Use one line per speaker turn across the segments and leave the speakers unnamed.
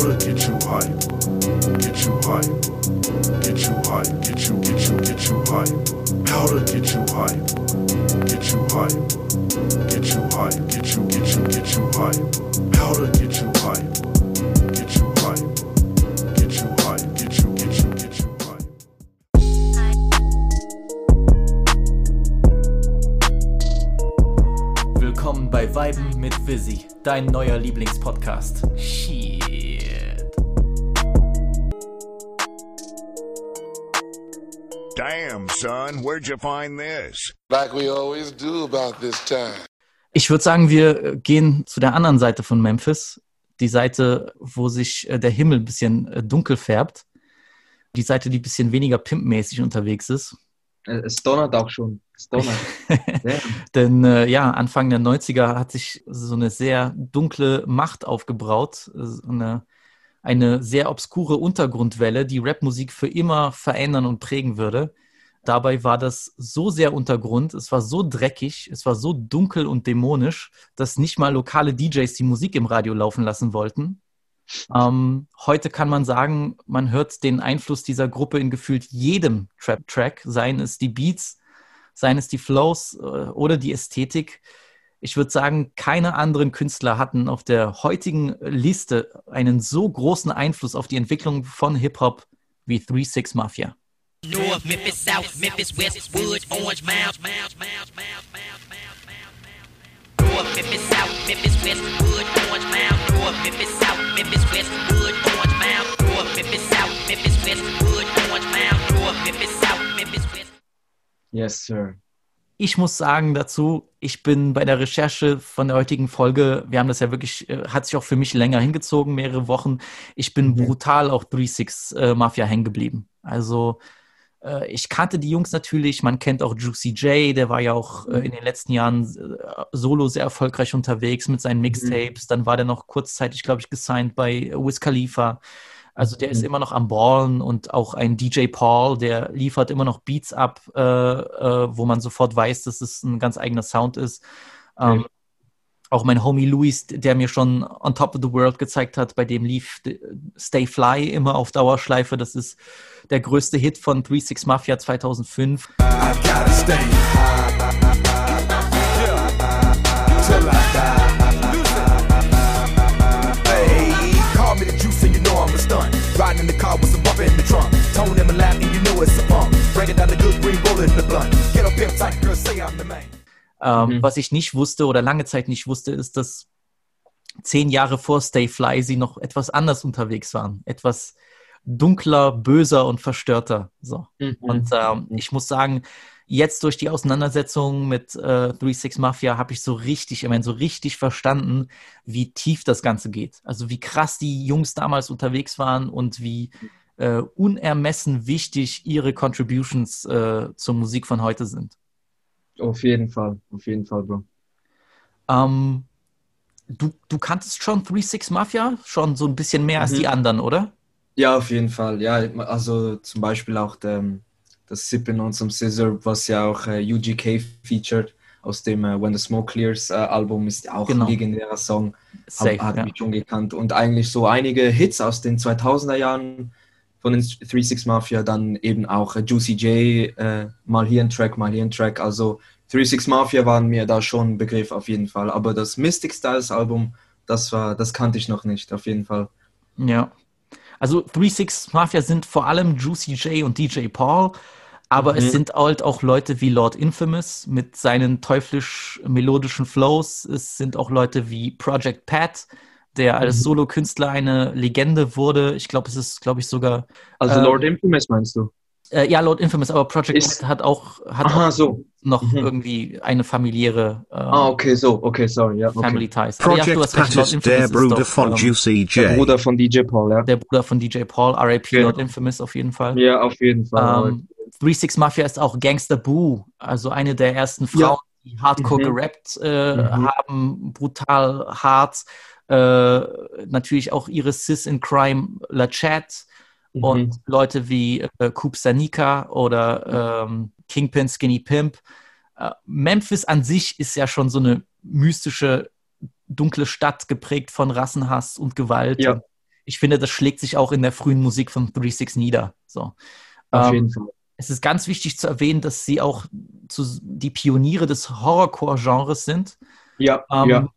To get you hype, get you hype, get you hype, get you, get you, get you hype. How get you hype, get you hype, get you hype, get you, get you, get you hype. How get you hype, get you hype, get you hype, get you, get you, get you hype.
Willkommen bei Weiben mit Visi, dein neuer Lieblingspodcast. Shit.
Damn, son, where'd you find this?
like we always do about this time.
Ich würde sagen, wir gehen zu der anderen Seite von Memphis. Die Seite, wo sich äh, der Himmel ein bisschen äh, dunkel färbt. Die Seite, die ein bisschen weniger pimpmäßig unterwegs ist.
Äh, Es donnert auch schon. Es donnert.
Denn äh, ja, Anfang der 90er hat sich so eine sehr dunkle Macht aufgebraut. äh, so Eine, eine sehr obskure Untergrundwelle, die Rapmusik für immer verändern und prägen würde. Dabei war das so sehr Untergrund, es war so dreckig, es war so dunkel und dämonisch, dass nicht mal lokale DJs die Musik im Radio laufen lassen wollten. Ähm, heute kann man sagen, man hört den Einfluss dieser Gruppe in gefühlt jedem Trap-Track, seien es die Beats, seien es die Flows äh, oder die Ästhetik. Ich würde sagen, keine anderen Künstler hatten auf der heutigen Liste einen so großen Einfluss auf die Entwicklung von Hip-Hop wie 3-6 Mafia.
North Memphis, South Memphis, West Woods, Orange Mound. North Memphis, South Memphis, West Wood, Orange Mound. North Memphis, South Memphis, West Wood, Orange Mound. North Memphis, South Memphis, West Wood, Orange Mound. North Memphis, South Memphis, West.
Yes, sir.
Ich muss sagen dazu, ich bin bei der Recherche von der heutigen Folge, wir haben das ja wirklich, äh, hat sich auch für mich länger hingezogen, mehrere Wochen. Ich bin
mhm.
brutal auch 36 äh, Mafia hängen geblieben. Also, ich kannte die Jungs natürlich, man kennt auch Juicy J, der war ja auch äh, in den letzten Jahren äh, solo sehr erfolgreich unterwegs mit seinen Mixtapes. Dann war der noch kurzzeitig, glaube ich, gesigned bei Wiz Khalifa. Also der ist
Mhm.
immer noch am Ballen und auch ein DJ Paul, der liefert immer noch Beats ab, äh, äh, wo man sofort weiß, dass es ein ganz eigener Sound ist. Ähm. Auch mein Homie Luis, der mir schon On Top of the World gezeigt hat, bei dem lief Stay Fly immer auf Dauerschleife. Das ist der größte Hit von 3-6 Mafia 2005.
I gotta stay high. Till I die. Hey, call me the juice and you know I'm a stunt. Riding in the car with some bump in the trunk. Tone in my lap and you know it's a bump. Breaking down the good green roll in the blunt. Get up pimp tight, girl, say I'm the man.
Ähm,
Mhm.
Was ich nicht wusste oder lange Zeit nicht wusste, ist, dass zehn Jahre vor Stay Fly sie noch etwas anders unterwegs waren. Etwas dunkler, böser und verstörter. So.
Mhm.
Und ähm, ich muss sagen, jetzt durch die Auseinandersetzung mit äh, 3-6 Mafia habe ich so richtig, ich meine, so richtig verstanden, wie tief das Ganze geht. Also wie krass die Jungs damals unterwegs waren und wie äh, unermessen wichtig ihre Contributions äh, zur Musik von heute sind.
Auf jeden Fall. Auf jeden Fall, Bro.
Ähm, du, du kanntest schon 3-6 Mafia schon so ein bisschen mehr als
Mhm.
die anderen, oder?
Ja, auf jeden Fall. Ja, also zum Beispiel auch der, das Sippen on some Scissor, was ja auch äh, UGK featured aus dem äh, When the Smoke Clears äh, Album, ist auch
Genau.
ein legendärer Song.
Safe,
Hab, hat
ja.
mich schon gekannt. Und eigentlich so einige Hits aus den 2000er Jahren von den 36 Mafia, dann eben auch äh, Juicy J, äh, mal hier ein Track, mal hier ein Track. Also 36 Mafia waren mir da schon ein Begriff auf jeden Fall. Aber das Mystic Styles Album, das war, das kannte ich noch nicht, auf jeden Fall.
Ja. Also 3-6 Mafia sind vor allem Juicy J und DJ Paul, aber es
Mhm.
sind halt auch Leute wie Lord Infamous mit seinen teuflisch melodischen Flows. Es sind auch Leute wie Project Pat, der als
Mhm.
Solokünstler eine Legende wurde. Ich glaube, es ist, glaube ich, sogar
Also
Ähm,
Lord Infamous meinst du?
äh, ja, Lord Infamous, aber Project
Ist-
hat auch, hat
Aha,
auch
so.
noch
Mhm.
irgendwie eine familiäre äh,
Ah, okay, so, okay, sorry, ja. Okay.
Family Ties. Aber ja, du
Project
hast recht,
Pat
Lord
ist
Infamous
der
ist
Bruder
doch,
von
ähm,
Juicy
Der
J.
Bruder von DJ Paul, ja.
der Bruder von DJ Paul, RIP
Genau.
Lord Infamous auf jeden Fall.
Ja, auf jeden Fall.
Ähm, 3-6 Mafia ist auch Gangster Boo, also eine der ersten
Ja.
Frauen, die hardcore
Mhm.
gerappt äh,
Mhm.
haben, brutal hart. Äh, natürlich auch ihre Sis in Crime La Chat
Mhm.
und Leute wie äh, Coop Sanika oder ähm, Kingpin Skinny Pimp. Äh, Memphis an sich ist ja schon so eine mystische, dunkle Stadt, geprägt von Rassenhass und Gewalt.
Ja.
ich finde, das schlägt sich auch in der frühen Musik von 36 nieder. So.
Auf
Ähm,
jeden Fall.
es ist ganz wichtig zu erwähnen, dass sie auch zu, die Pioniere des Horrorcore-Genres sind.
Ja,
ähm,
ja.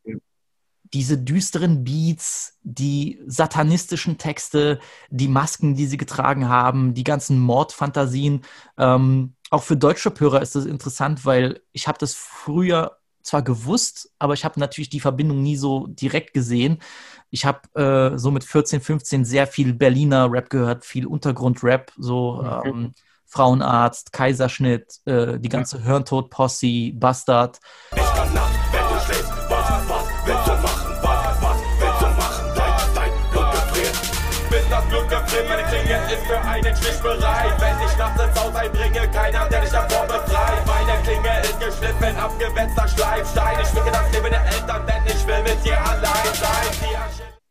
Diese düsteren Beats, die satanistischen Texte, die Masken, die sie getragen haben, die ganzen Mordfantasien. Ähm, auch für Deutschrap-Hörer ist das interessant, weil ich habe das früher zwar gewusst, aber ich habe natürlich die Verbindung nie so direkt gesehen. Ich habe äh, so mit 14, 15 sehr viel Berliner Rap gehört, viel Untergrund-Rap, so
Mhm.
ähm, Frauenarzt, Kaiserschnitt, äh, die ganze Hirntod-Posse, Bastard.
Bin Klinge ist für einen Stich bereit. Wenn ich nachts ins Haus einbringe, keiner, der dich davor befreit. Meine Klinge ist geschliffen, abgewetzter Schleifstein. Ich schwinge das Leben der Eltern, denn ich will mit dir allein sein.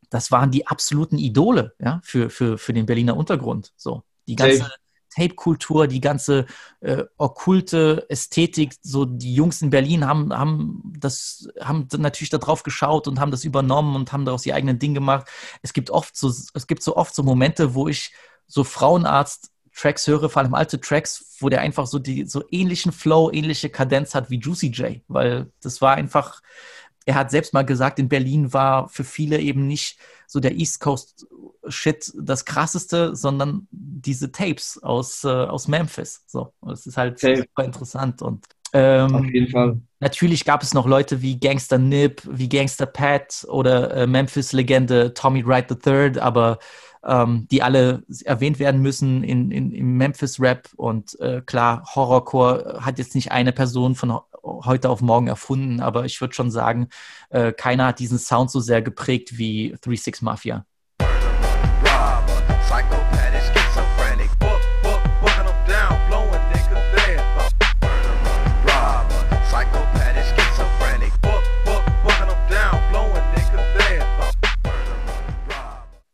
Das waren die absoluten Idole ja, für, für, für den Berliner Untergrund. So, die ganze
Safe.
Tape-Kultur, die ganze äh, okkulte Ästhetik, so die Jungs in Berlin haben, haben das, haben natürlich darauf geschaut und haben das übernommen und haben daraus ihr eigenen Ding gemacht. Es gibt oft so, es gibt so oft so Momente, wo ich so Frauenarzt Tracks höre, vor allem alte Tracks, wo der einfach so die so ähnlichen Flow, ähnliche Kadenz hat wie Juicy J, weil das war einfach, er hat selbst mal gesagt, in Berlin war für viele eben nicht so der East Coast Shit das krasseste, sondern diese Tapes aus, äh, aus Memphis. So, das ist halt
Safe.
super interessant und ähm,
Auf jeden Fall.
Natürlich gab es noch Leute wie Gangster Nip, wie Gangster Pat oder äh, Memphis-Legende Tommy Wright III, aber ähm, die alle erwähnt werden müssen in, in, im Memphis-Rap. Und äh, klar, Horrorcore hat jetzt nicht eine Person von heute auf morgen erfunden, aber ich würde schon sagen, äh, keiner hat diesen Sound so sehr geprägt wie 36 Mafia.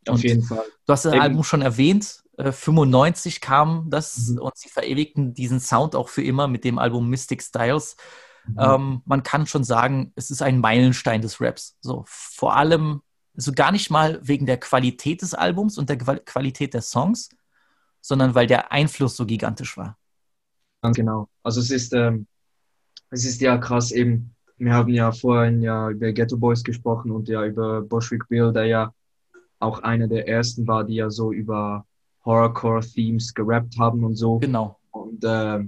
Auf
Und-
jeden Fall.
Du hast das
Eben.
Album schon erwähnt. Äh, 95 kam das
Mhm.
und sie verewigten diesen Sound auch für immer mit dem Album Mystic Styles.
Mhm.
Ähm, man kann schon sagen, es ist ein Meilenstein des Raps. So vor allem, so gar nicht mal wegen der Qualität des Albums und der Qual- Qualität der Songs, sondern weil der Einfluss so gigantisch war.
Ganz genau. Also es ist, ähm, es ist ja krass eben, wir haben ja vorhin ja über Ghetto Boys gesprochen und ja über Bushwick Bill, der ja auch einer der ersten war, die ja so über Horrorcore-Themes gerappt haben und so.
Genau.
Und äh,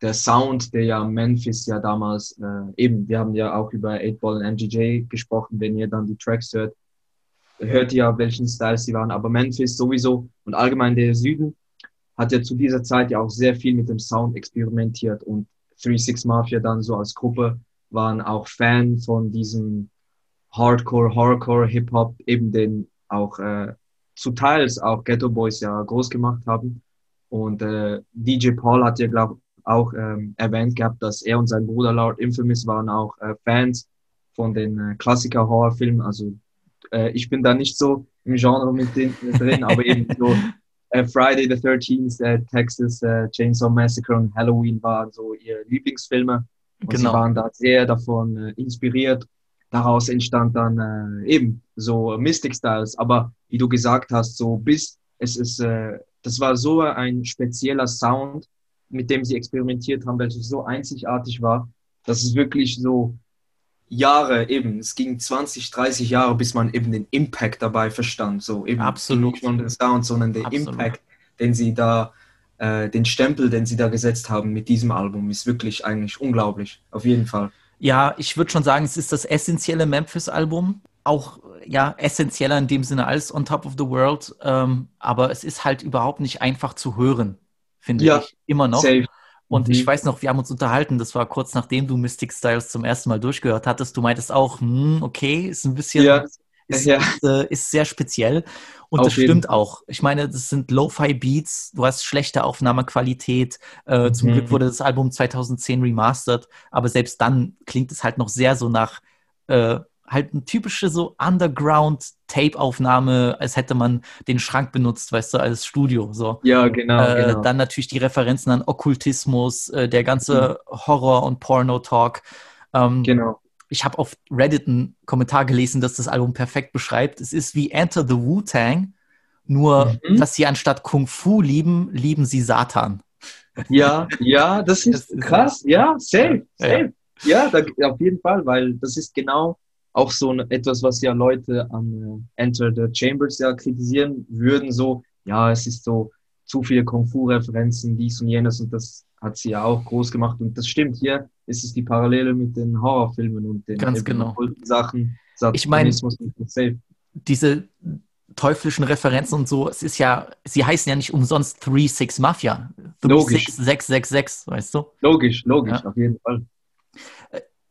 der Sound, der ja Memphis ja damals, äh, eben, wir haben ja auch über 8-Ball und MGJ gesprochen, wenn ihr dann die Tracks hört, hört ihr ja, welchen Styles sie waren. Aber Memphis sowieso und allgemein der Süden hat ja zu dieser Zeit ja auch sehr viel mit dem Sound experimentiert und 36 Mafia dann so als Gruppe waren auch Fan von diesem Hardcore, Horrorcore, Hip-Hop, eben den auch äh, zu Teils auch Ghetto Boys ja groß gemacht haben. Und äh, DJ Paul hat ja, glaube auch ähm, erwähnt gehabt, dass er und sein Bruder Lord Infamous waren auch äh, Fans von den äh, Klassiker-Horrorfilmen. Also äh, ich bin da nicht so im Genre mit den, mit drin, aber eben so äh, Friday the 13th, äh, Texas Chainsaw Massacre und Halloween waren so ihre Lieblingsfilme. Und
Genau.
sie waren da sehr davon inspiriert. Daraus entstand dann äh, eben so Mystic Styles. Aber wie du gesagt hast, so bis es ist, äh, das war so ein spezieller Sound, mit dem sie experimentiert haben, welches so einzigartig war, dass es wirklich so Jahre eben, es ging 20, 30 Jahre, bis man eben den Impact dabei verstand. So eben
Absolut.
nicht nur den Sound, sondern den
Absolut.
Impact, den sie da, äh, den Stempel, den sie da gesetzt haben mit diesem Album, ist wirklich eigentlich unglaublich. Auf jeden Fall.
Ja, ich würde schon sagen, es ist das essentielle Memphis-Album. Auch ja, essentieller in dem Sinne als On Top of the World. Ähm, aber es ist halt überhaupt nicht einfach zu hören, finde
Ja,
ich. Immer noch.
Safe.
Und
Mhm.
ich weiß noch, wir haben uns unterhalten, das war kurz nachdem du Mystic Styles zum ersten Mal durchgehört hattest. Du meintest auch, hm, okay, ist ein bisschen,
Ja,
ist,
ja.
ist, äh, ist sehr speziell. Und
Auf
das
jeden
stimmt auch. Ich meine, das sind Lo-Fi-Beats, du hast schlechte Aufnahmequalität. Äh, Zum
Mhm.
Glück wurde das Album 2010 remastered, aber selbst dann klingt es halt noch sehr so nach äh, halt eine typische so Underground-Tape-Aufnahme, als hätte man den Schrank benutzt, weißt du, als Studio. So.
Ja, genau,
Äh,
genau.
Dann natürlich die Referenzen an Okkultismus, äh, der ganze Horror- und Porno-Talk. Ähm,
genau.
Ich habe auf Reddit einen Kommentar gelesen, dass das Album perfekt beschreibt. Es ist wie Enter the Wu-Tang, nur
Mhm.
dass sie anstatt Kung Fu lieben, lieben sie Satan.
Ja, ja, das ist
Das ist-
krass. Ja, safe,
Ja.
safe. Ja, da, auf jeden Fall, weil das ist genau auch so ein- etwas, was ja Leute an äh, Enter the Chambers ja kritisieren würden. So, ja, es ist so zu viele Kung-Fu-Referenzen, dies und jenes und das hat sie ja auch groß gemacht. Und das stimmt, hier ist es die Parallele mit den Horrorfilmen und den
Ganz genau.
Sachen.
Ich mein-
Satanismus und safe.
Diese teuflischen Referenzen und so, es ist ja, sie heißen ja nicht umsonst 3-6 Mafia.
Logisch.
666, weißt du?
Logisch, logisch,
Ja.
auf jeden Fall.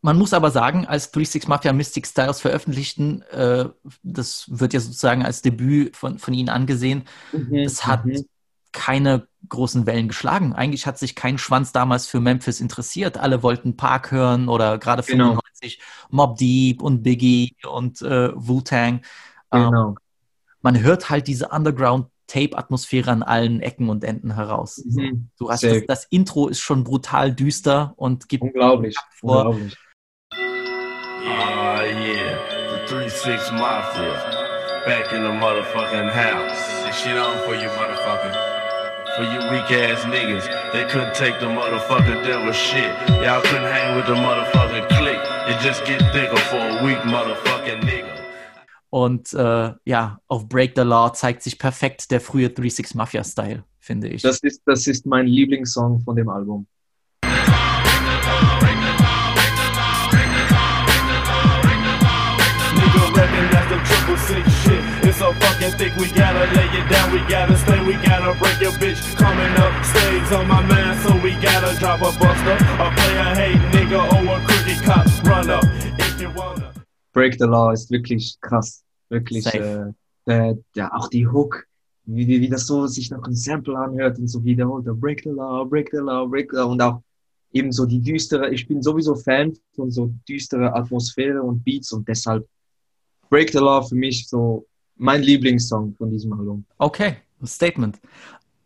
Man muss aber sagen, als 36 Mafia Mystic Styles veröffentlichten, äh, das wird ja sozusagen als Debüt von, von ihnen angesehen,
Mhm,
es hat
mhm.
Keine großen Wellen geschlagen. Eigentlich hat sich kein Schwanz damals für Memphis interessiert. Alle wollten Park hören oder gerade
Genau.
95 Mob Deep und Biggie und äh, Wu-Tang. Ähm,
Genau.
man hört halt diese Underground-Tape-Atmosphäre an allen Ecken und Enden heraus.
Mhm.
Du hast das, das Intro ist schon brutal düster und gibt
Unglaublich,
vor.
unglaublich.
Ah, yeah. The 3-6 Mafia. Back in the motherfucking house. This shit on for you, motherfucker. For you weak ass niggas, they couldn't take the motherfucker devil shit. Y'all couldn't hang with the motherfucking clique. It just get thicker for a weak motherfucking nigga.
Und äh, ja, auf Break the Law zeigt sich perfekt der frühe 3-6 Mafia-Style, finde ich.
Das ist, das ist mein Lieblingssong von dem Album.
Shit. It's so fucking thick, we gotta lay it down, we gotta stay, we gotta break your bitch. Coming up, stays on my mind, so we gotta drop a buster. A player hate nigga or a crooked cop, run up if you wanna.
Break the Law ist wirklich krass. Wirklich,
Safe.
äh, der, ja, auch die Hook, wie, wie wie das so sich nach einem Sample anhört und so wiederholt, Break the Law, Break the Law, Break the Law und auch eben so die düstere, ich bin sowieso Fan von so düstere Atmosphäre und Beats und deshalb Break the Law für mich so mein Lieblingssong von diesem Album.
Okay, ein Statement.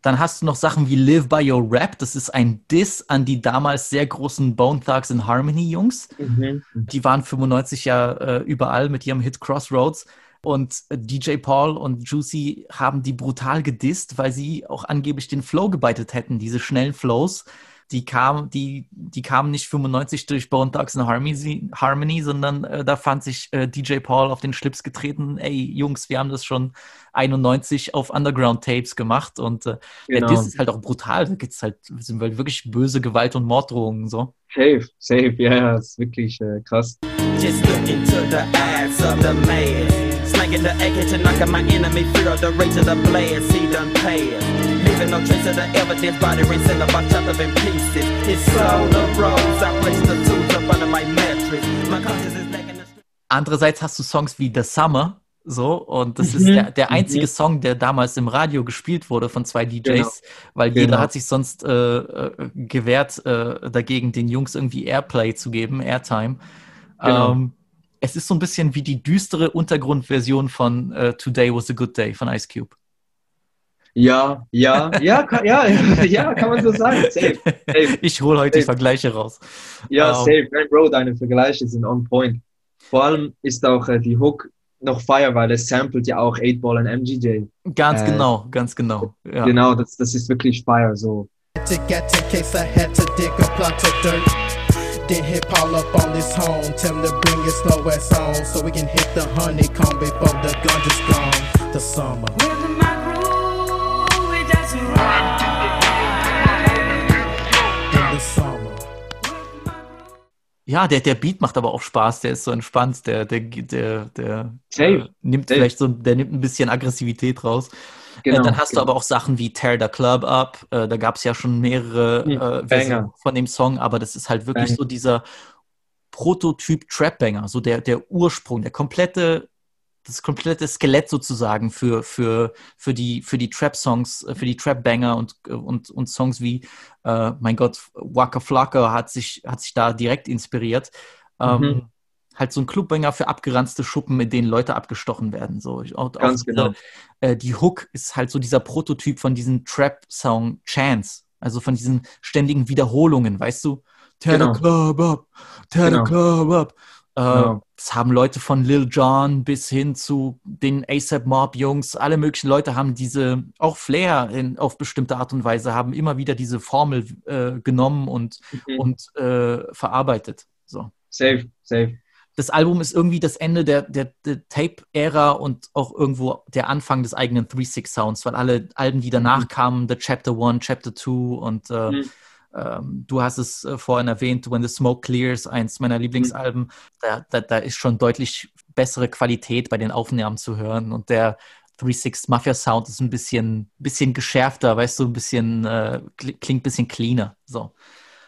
Dann hast du noch Sachen wie Live by Your Rap. Das ist ein Diss an die damals sehr großen Bone Thugs in Harmony Jungs.
Mhm.
Die waren 95 ja äh, überall mit ihrem Hit Crossroads. Und äh, DJ Paul und Juicy haben die brutal gedisst, weil sie auch angeblich den Flow gebeitet hätten, diese schnellen Flows. Die kamen, die, die kamen nicht 95 durch Bone Thugs in Harmony, Harmony sondern äh, da fand sich äh, DJ Paul auf den Schlips getreten. Ey, Jungs, wir haben das schon 91 auf Underground-Tapes gemacht und äh, der
Genau.
Diss ist halt auch brutal. Da gibt's halt, sind halt wirklich böse Gewalt und Morddrohungen so.
Safe, safe, ja, ja, ist wirklich äh, krass.
Just look into the eyes of the man. Slanging the AK to knock out my enemy. Fear of the rage of the blast. He done passed. Leaving no trace of the evidence. Body rinsing up, I chopped up in pieces. His soul arose. I placed the tools up under my mattress. My conscience is lacking the
Andererseits hast du Songs wie The Summer, so, und das ist
Mhm,
der, der einzige
mhm.
Song, der damals im Radio gespielt wurde von zwei DJs,
Genau,
weil jeder
genau.
hat sich sonst äh, äh, gewehrt, äh, dagegen den Jungs irgendwie Airplay zu geben, Airtime.
Genau.
Ähm, es ist so ein bisschen wie die düstere Untergrundversion von äh, Today Was a Good Day von Ice Cube.
Ja, ja, ja, kann, ja, ja, kann man so sagen. Safe, safe.
Ich hole heute die
Safe.
Vergleiche raus.
Ja,
Ähm,
safe. Nein, Bro, deine Vergleiche sind on point. Vor allem ist auch äh, die Hook noch fire, weil es samplet ja auch 8-Ball und MGJ.
Ganz
Äh,
genau, ganz genau. Ja.
Genau, das, das ist wirklich fire. So.
to get in case I had to dig a plot of dirt. Then hit Paul up on his home, tell him to bring his slow ass on so we can hit the honeycomb before the gun is gone. The summer. In the summer.
Ja, der, der Beat macht aber auch Spaß, der ist so entspannt, der, der, der, der
Safe.
äh, nimmt vielleicht so, der nimmt ein bisschen Aggressivität raus.
Genau,
dann hast
genau.
du aber auch Sachen wie Tear the Club Up, äh, da gab es ja schon mehrere
Hm,
äh,
Banger.
Versionen von dem Song, aber das ist halt wirklich
Banger.
so dieser Prototyp Trap-Banger, so der, der Ursprung, der komplette, das komplette Skelett sozusagen für, für, für die, für die Trap-Songs, äh, für die Trap-Banger und, und, und Songs wie, äh, mein Gott, Waka Flocka hat sich, hat sich da direkt inspiriert. Ähm,
Mhm.
Halt so ein Clubbanger für abgeranzte Schuppen, in denen Leute abgestochen werden. So. Auch
Ganz
diese-
genau.
äh, die Hook ist halt so dieser Prototyp von diesem Trap-Song Chance. Also von diesen ständigen Wiederholungen, weißt du? Tear
Genau.
the club up, tear
Genau.
the club up. Äh,
Ja.
Das haben Leute von Lil Jon bis hin zu den ASAP Mob Jungs, alle möglichen Leute haben diese, auch Flair in, auf bestimmte Art und Weise, haben immer wieder diese Formel äh, genommen und,
Mhm.
und äh, verarbeitet. So.
Safe, safe.
Das Album ist irgendwie das Ende der, der, der Tape-Ära und auch irgendwo der Anfang des eigenen 3-6-Sounds, weil alle Alben, die danach kamen, The Chapter 1, Chapter 2 und äh,
Mhm.
ähm, du hast es äh, vorhin erwähnt, When the Smoke Clears, eins meiner Lieblingsalben, da, da, da ist schon deutlich bessere Qualität bei den Aufnahmen zu hören und der 3-6 Mafia Sound ist ein bisschen, bisschen geschärfter, weißt du, ein bisschen, äh, kli- klingt ein bisschen cleaner. So.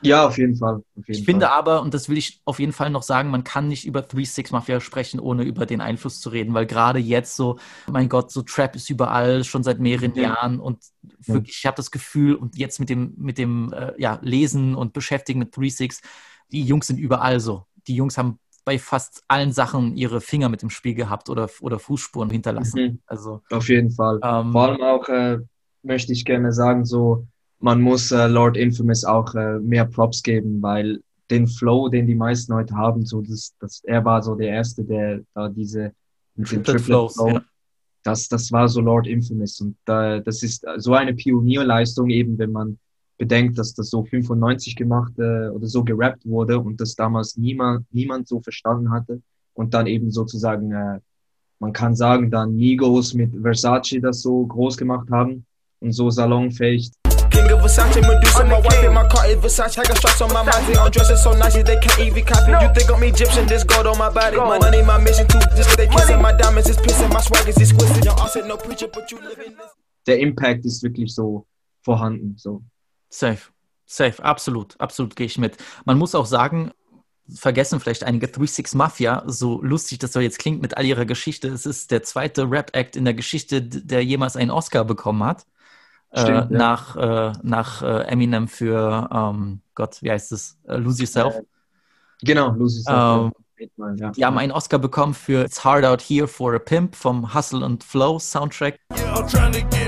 Ja, auf jeden Fall. Auf jeden
Ich finde
Fall.
aber, und das will ich auf jeden Fall noch sagen, man kann nicht über 3-6 Mafia sprechen, ohne über den Einfluss zu reden, weil gerade jetzt so, mein Gott, so Trap ist überall, schon seit mehreren
Ja.
Jahren und wirklich, ich habe das Gefühl, und jetzt mit dem, mit dem äh, ja, Lesen und Beschäftigen mit 3-6, die Jungs sind überall so. Die Jungs haben bei fast allen Sachen ihre Finger mit im Spiel gehabt oder, oder Fußspuren hinterlassen.
Mhm.
Also,
Auf jeden Fall.
ähm,
Vor allem auch äh, möchte ich gerne sagen, so man muss äh, Lord Infamous auch äh, mehr Props geben, weil den Flow, den die meisten heute haben, so das, das er war so der erste, der da diese mit dem
Triplet
Flow,
ja.
das das war so Lord Infamous und äh, das ist so eine Pionierleistung eben, wenn man bedenkt, dass das so 95 gemacht äh, oder so gerappt wurde und das damals niemand niemand so verstanden hatte und dann eben sozusagen äh, man kann sagen, dann Migos mit Versace das so groß gemacht haben und so salonfähig.
King of Versace, Medusa, my wife in my car is Versace. I got stripes on my mind, they all dressing so nicely, they can't even copy. You think I'm Egyptian, this gold on my body. My money, my mission too, just they kissing. My diamonds is pissing, my swag is exquisite. Y'all all said no preacher, but you live in this.
Der Impact ist wirklich so vorhanden. So.
Safe. Safe, absolut, absolut gehe ich mit. Man muss auch sagen, vergessen vielleicht einige 3-6 Mafia, so lustig das so jetzt klingt mit all ihrer Geschichte, es ist der zweite Rap-Act in der Geschichte, der jemals einen Oscar bekommen hat.
Stimmt,
äh,
ja.
Nach, äh, nach äh, Eminem für, ähm, Gott, wie heißt es? Äh, Lose Yourself.
Genau, Lucy
Ähm,
ja.
Die haben einen Oscar bekommen für It's Hard Out Here for a Pimp vom Hustle and Flow Soundtrack.
I'm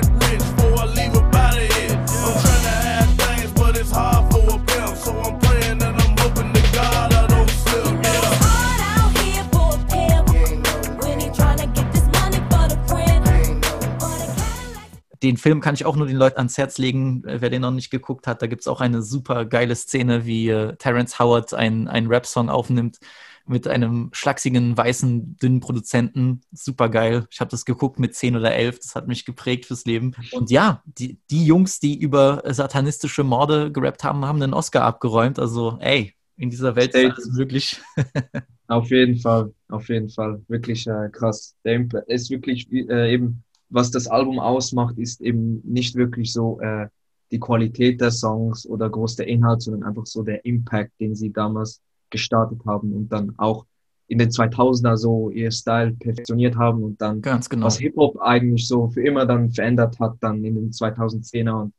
Den Film kann ich auch nur den Leuten ans Herz legen, äh, wer den noch nicht geguckt hat. Da gibt es auch eine super geile Szene, wie äh, Terrence Howard einen Rap-Song aufnimmt mit einem schlachsigen, weißen, dünnen Produzenten. Super geil. Ich habe das geguckt mit 10 oder 11. Das hat mich geprägt fürs Leben. Und ja, die, die Jungs, die über äh, satanistische Morde gerappt haben, haben einen Oscar abgeräumt. Also, ey, in dieser Welt ist alles möglich.
Auf jeden Fall, auf jeden Fall. Wirklich äh, krass. Der Impact ist wirklich äh, eben, was das Album ausmacht, ist eben nicht wirklich so äh, die Qualität der Songs oder groß der Inhalt, sondern einfach so der Impact, den sie damals gestartet haben und dann auch in den 2000er so ihr Style perfektioniert haben und dann
Ganz genau.
was Hip-Hop eigentlich so für immer dann verändert hat, dann in den 2010er und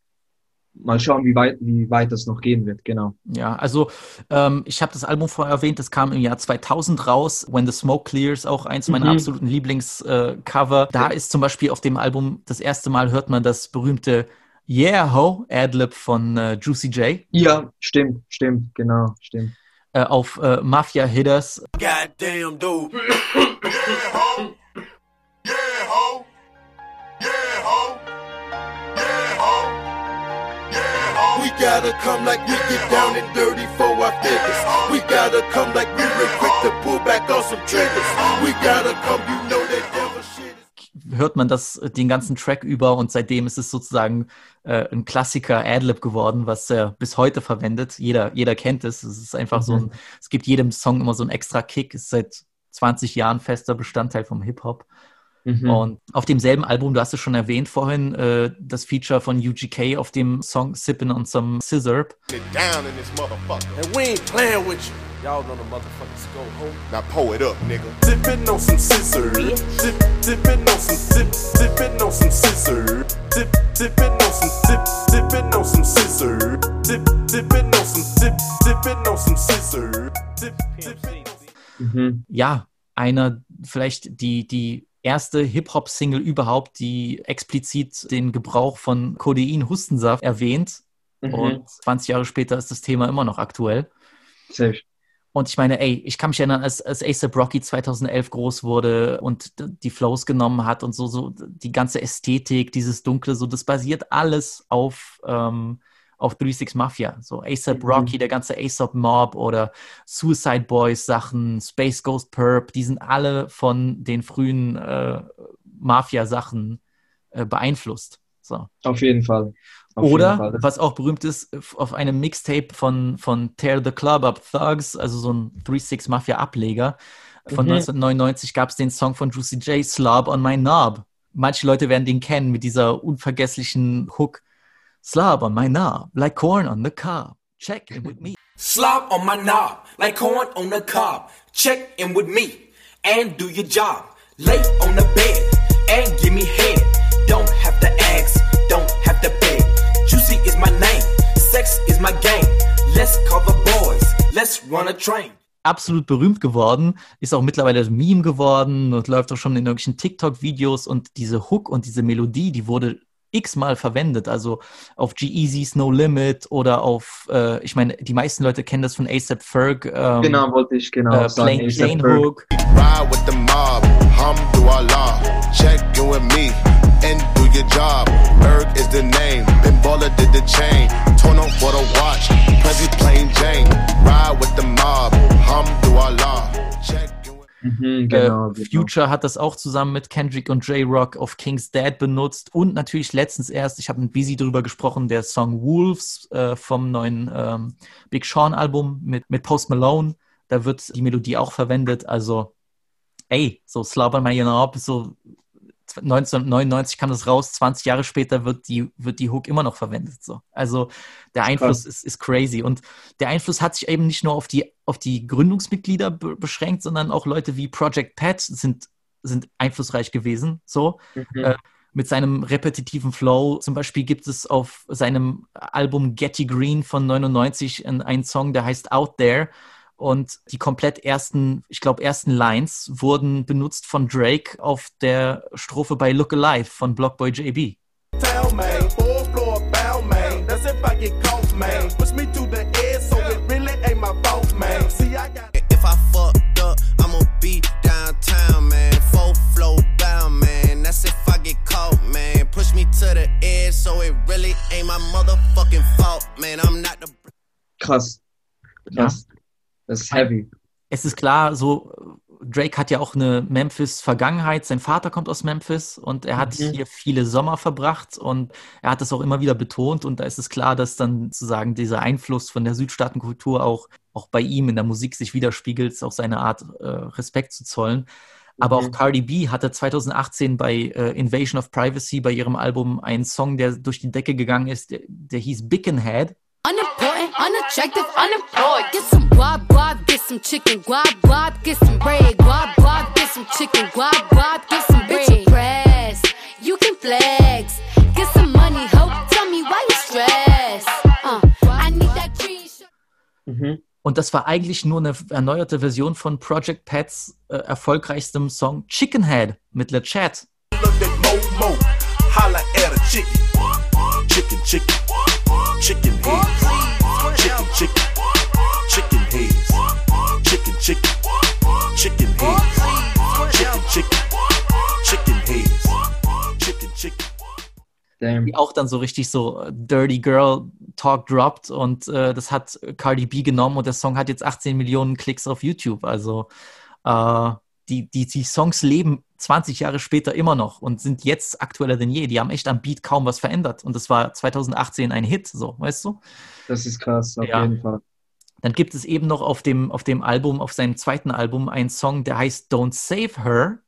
mal schauen, wie weit, wie weit das noch gehen wird, genau.
Ja, also ähm, ich habe das Album vorher erwähnt, das kam im Jahr 2000 raus, When the Smoke Clears, auch eins meiner
Mhm.
absoluten Lieblingscover. Äh, da ist zum Beispiel auf dem Album das erste Mal hört man das berühmte Yeah Ho Adlib von äh, Juicy J
Ja, stimmt, stimmt, genau, stimmt.
äh, auf äh, Mafia Hitters.
Goddamn, dude. We gotta come like we get down and dirty for our figures. We gotta come like we were quick to pull back on some triggers. We gotta come, you know that devil shit is.
hört man das äh, den ganzen Track über und seitdem ist es sozusagen äh, ein Klassiker Adlib geworden, was er bis heute verwendet. Jeder, jeder kennt es. Es ist einfach so ein, es gibt jedem Song immer so einen extra Kick, ist seit 20 Jahren fester Bestandteil vom Hip-Hop.
Mhm.
Und auf demselben Album, du hast es schon erwähnt vorhin, äh, das Feature von UGK auf dem Song Sippin' on Some Scissor.
Y'all know the.
Now pull it up, nigga.
On some. Dip, on some on some. Dip, on some on some. Dip, on some on some. Dip, on some
Mhm.
Ja, einer, vielleicht die, die erste Hip-Hop-Single überhaupt, die explizit den Gebrauch von Codein, Hustensaft erwähnt.
Mhm.
Und 20 Jahre später ist das Thema immer noch aktuell.
Safe.
Und ich meine, ey, ich kann mich erinnern, als, als ASAP Rocky 2011 groß wurde und die Flows genommen hat und so, so die ganze Ästhetik, dieses Dunkle, so, das basiert alles auf, ähm, auf 36 Mafia. So ASAP
Mhm.
Rocky, der ganze ASAP Mob oder Suicide Boys Sachen, Space Ghost Perp, die sind alle von den frühen äh, Mafia-Sachen äh, beeinflusst. So.
Auf jeden Fall. Auf
Oder,
Fall.
was auch berühmt ist, auf einem Mixtape von, von Tear the Club Up Thugs, also so ein 3-6 Mafia-Ableger von
Mhm.
1999, gab es den Song von Juicy J, Slob on My Knob. Manche Leute werden den kennen mit dieser unvergesslichen Hook. Slob on my knob, like corn on the cob. Check it with me.
Slob on my knob, like corn on the cob. Check in with me and do your job. Lay on the bed and give me head. Don't have to ask, don't have to beg. Juicy is my name, sex is my game. Let's call the boys, let's run a train.
absolut berühmt geworden, ist auch mittlerweile ein Meme geworden und läuft auch schon in irgendwelchen TikTok-Videos und diese Hook und diese Melodie, die wurde x-mal verwendet, also auf G-Eazy's No Limit oder auf, äh, ich meine, die meisten Leute kennen das von ASAP Ferg. Ähm,
Genau, wollte ich genau
äh,
sagen.
Plain Jane
Ferg.
Hook.
Ride with the mob, hum through our law. Check in with me and do your job. Berg is the name, Ben Baller did the chain. Torn up for the watch,
genau,
äh,
genau.
Future hat das auch zusammen mit Kendrick und J-Rock auf King's Dad benutzt. Und natürlich letztens erst, ich habe mit Busy drüber gesprochen, der Song Wolves äh, vom neuen ähm, Big Sean Album mit, mit Post Malone, da wird die Melodie auch verwendet, also ey, so Slobber My Knob, so 1999 kam das raus, 20 Jahre später wird die, wird die Hook immer noch verwendet. So. Also der Einfluss ist, ist crazy. Und der Einfluss hat sich eben nicht nur auf die, auf die Gründungsmitglieder be beschränkt, sondern auch Leute wie Project Pat sind, sind einflussreich gewesen. So.
Mhm.
Äh, mit seinem repetitiven Flow. Zum Beispiel gibt es auf seinem Album Getty Green von 99 einen, einen Song, der heißt Out There. Und die komplett ersten, ich glaube, ersten Lines wurden benutzt von Drake auf der Strophe bei Look Alive von Blockboy JB.
Tell man, fourth floor bow man. That's if I get caught, man. Push me to the edge, so it really ain't my fault, man. See, I got.
If I fucked up, I'ma be downtown, man. Full flow bound, man. That's if I get caught, man. Push me to the edge, so it really ain't my motherfucking fault, man. I'm not the.
Krass. Krass. Das ist heavy.
Es ist klar, so Drake hat ja auch eine Memphis-Vergangenheit. Sein Vater kommt aus Memphis und er hat
Mhm.
hier viele Sommer verbracht und er hat das auch immer wieder betont. Und da ist es klar, dass dann sozusagen dieser Einfluss von der Südstaatenkultur auch, auch bei ihm in der Musik sich widerspiegelt, ist auch seine Art, äh, Respekt zu zollen. Aber
Mhm.
auch Cardi B hatte 2018 bei äh, Invasion of Privacy, bei ihrem Album, einen Song, der durch die Decke gegangen ist, der, der hieß Bickenhead.
Unimportant, unattractive, unemployed. Get some get some chicken. Guap, guap, get some bread. Guap, guap, get some chicken. Guap, guap, get some bread. Bitch, press. You can flex. Get some money, hope. Tell me why you stress. Uh, I need that green.
Mhm.
Und das war eigentlich nur eine erneuerte Version von Project Pats äh, erfolgreichstem Song Chickenhead mit LeChat.
Look
Damn.
Die auch dann so richtig so äh, Dirty Girl Talk droppt und äh, das hat Cardi B genommen und der Song hat jetzt 18 Millionen Klicks auf YouTube. Also äh, die, die, die Songs leben 20 Jahre später immer noch und sind jetzt aktueller denn je. Die haben echt am Beat kaum was verändert und das war 2018 ein Hit, so, weißt du?
Das ist krass, auf
Ja.
jeden Fall.
Dann gibt es eben noch auf dem, auf dem Album, auf seinem zweiten Album, einen Song, der heißt Don't Save Her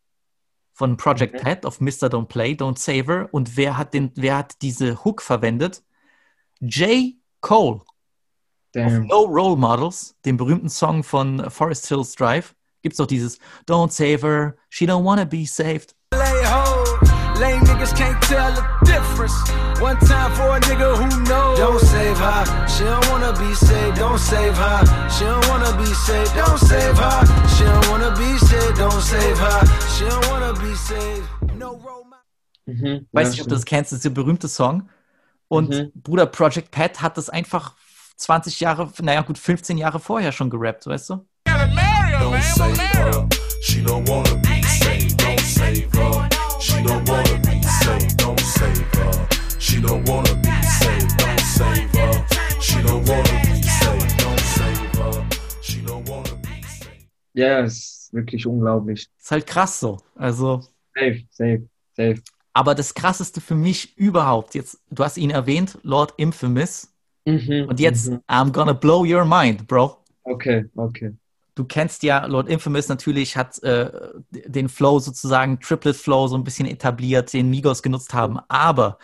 von Project Pat auf Mr. Don't Play, Don't Save Her. Und wer hat, den, wer hat diese Hook verwendet? J. Cole auf. No Role Models, dem berühmten Song von Forest Hills Drive. Gibt es doch dieses Don't Save Her, she don't wanna be saved.
Lay hold. Lame niggas can't tell the difference. One time for a nigga who knows. Don't save her. She don't wanna be saved. Don't save her. She don't wanna be saved. Don't save her. She don't wanna be saved. Don't save her. She don't wanna be saved. No role model.
Mhm.
Weiß
Ja,
nicht, ob du das kennst, das ist der berühmte Song. Und
Mhm.
Bruder Project Pat hat das einfach 20 Jahre, naja gut, 15 Jahre vorher schon gerappt, weißt du?
don't save her. She don't wanna be saved, don't save her. She don't wanna be saved, don't save her. She don't wanna be saved, don't save her. She don't wanna be saved, don't save her. She don't wanna be saved.
Ja, ist wirklich unglaublich.
Ist halt krass so. Also.
Safe, safe, safe.
Aber das krasseste für mich überhaupt, jetzt, du hast ihn erwähnt, Lord Infamous.
Mhm,
Und jetzt,
mhm.
I'm gonna blow your mind, Bro.
Okay, okay.
Du kennst ja Lord Infamous natürlich, hat äh, den Flow sozusagen, Triplet Flow so ein bisschen etabliert, den Migos genutzt haben. Aber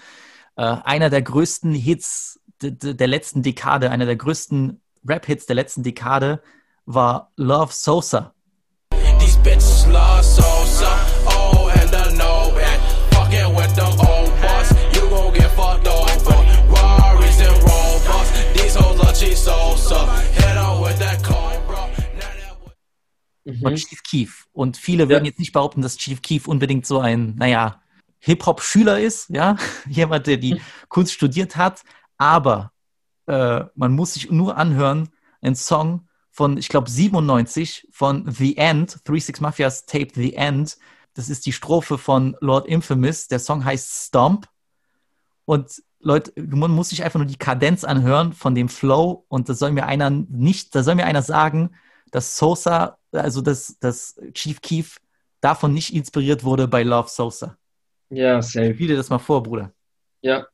äh, einer der größten Hits de, de, der letzten Dekade, einer der größten Rap-Hits der letzten Dekade war Love Sosa.
These bitches love Sosa.
Von Chief Keef. Und viele würden jetzt nicht behaupten, dass Chief Keef unbedingt so ein, naja, Hip-Hop-Schüler ist, ja, jemand, der die Kunst studiert hat. Aber äh, man muss sich nur anhören, ein Song von, ich glaube, 97 von The End, 36 Mafias Tape The End. Das ist die Strophe von Lord Infamous. Der Song heißt Stomp. Und Leute, man muss sich einfach nur die Kadenz anhören von dem Flow und da soll mir einer nicht, da soll mir einer sagen, dass Sosa, also dass, dass Chief Keef davon nicht inspiriert wurde bei Love Sosa.
Ja, safe.
Spiel dir das mal vor, Bruder.
Ja.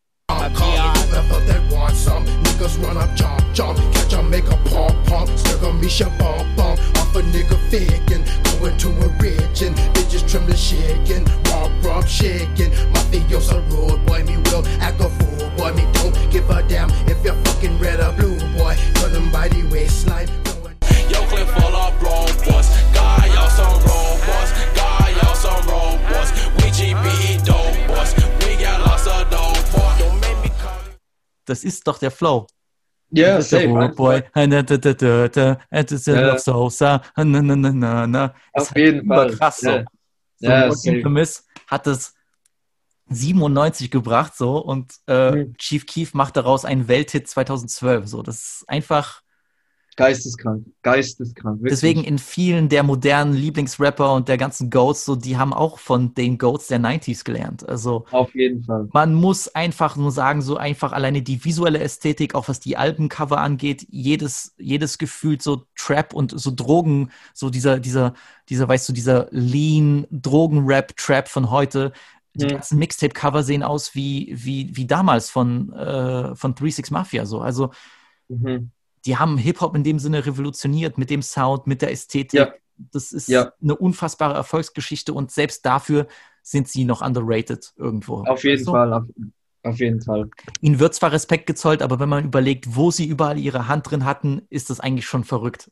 Clip full of broke boys. God, y'all some road boys. God, y'all some road boys. We GBE dope boys. We got lots of dope boys. Don't make me call
Das ist doch der Flow.
Ja,
Das ist der
safe,
Road Boy. Das ist der
Ja.
Love Sosa. Na, na, na, na, na.
Auf
Ist halt
jeden Fall.
Krass so.
Ja.
So,
Ja.
Infamous hat es 97 gebracht so und äh,
Mhm.
Chief Keef macht daraus einen Welthit 2012. So, das ist einfach
Geisteskrank. Geisteskrank. Wirklich.
Deswegen in vielen der modernen Lieblingsrapper und der ganzen Goats, so die haben auch von den Goats der 90s gelernt. Also
Auf jeden Fall.
man muss einfach nur sagen, so einfach alleine die visuelle Ästhetik, auch was die Albencover angeht, jedes, jedes Gefühl so Trap und so Drogen, so dieser, dieser, dieser, weißt du, dieser Lean Drogen-Rap-Trap von heute. Die
Mhm.
ganzen Mixtape-Cover sehen aus wie, wie, wie damals von, äh, von 36 Mafia, so. Also,
Mhm.
Die haben Hip-Hop in dem Sinne revolutioniert mit dem Sound, mit der Ästhetik.
Ja.
Das ist
Ja.
eine unfassbare Erfolgsgeschichte und selbst dafür sind sie noch underrated irgendwo.
Auf jeden
du?
Fall. Auf, auf jeden Fall.
Ihnen wird zwar Respekt gezollt, aber wenn man überlegt, wo sie überall ihre Hand drin hatten, ist das eigentlich schon verrückt.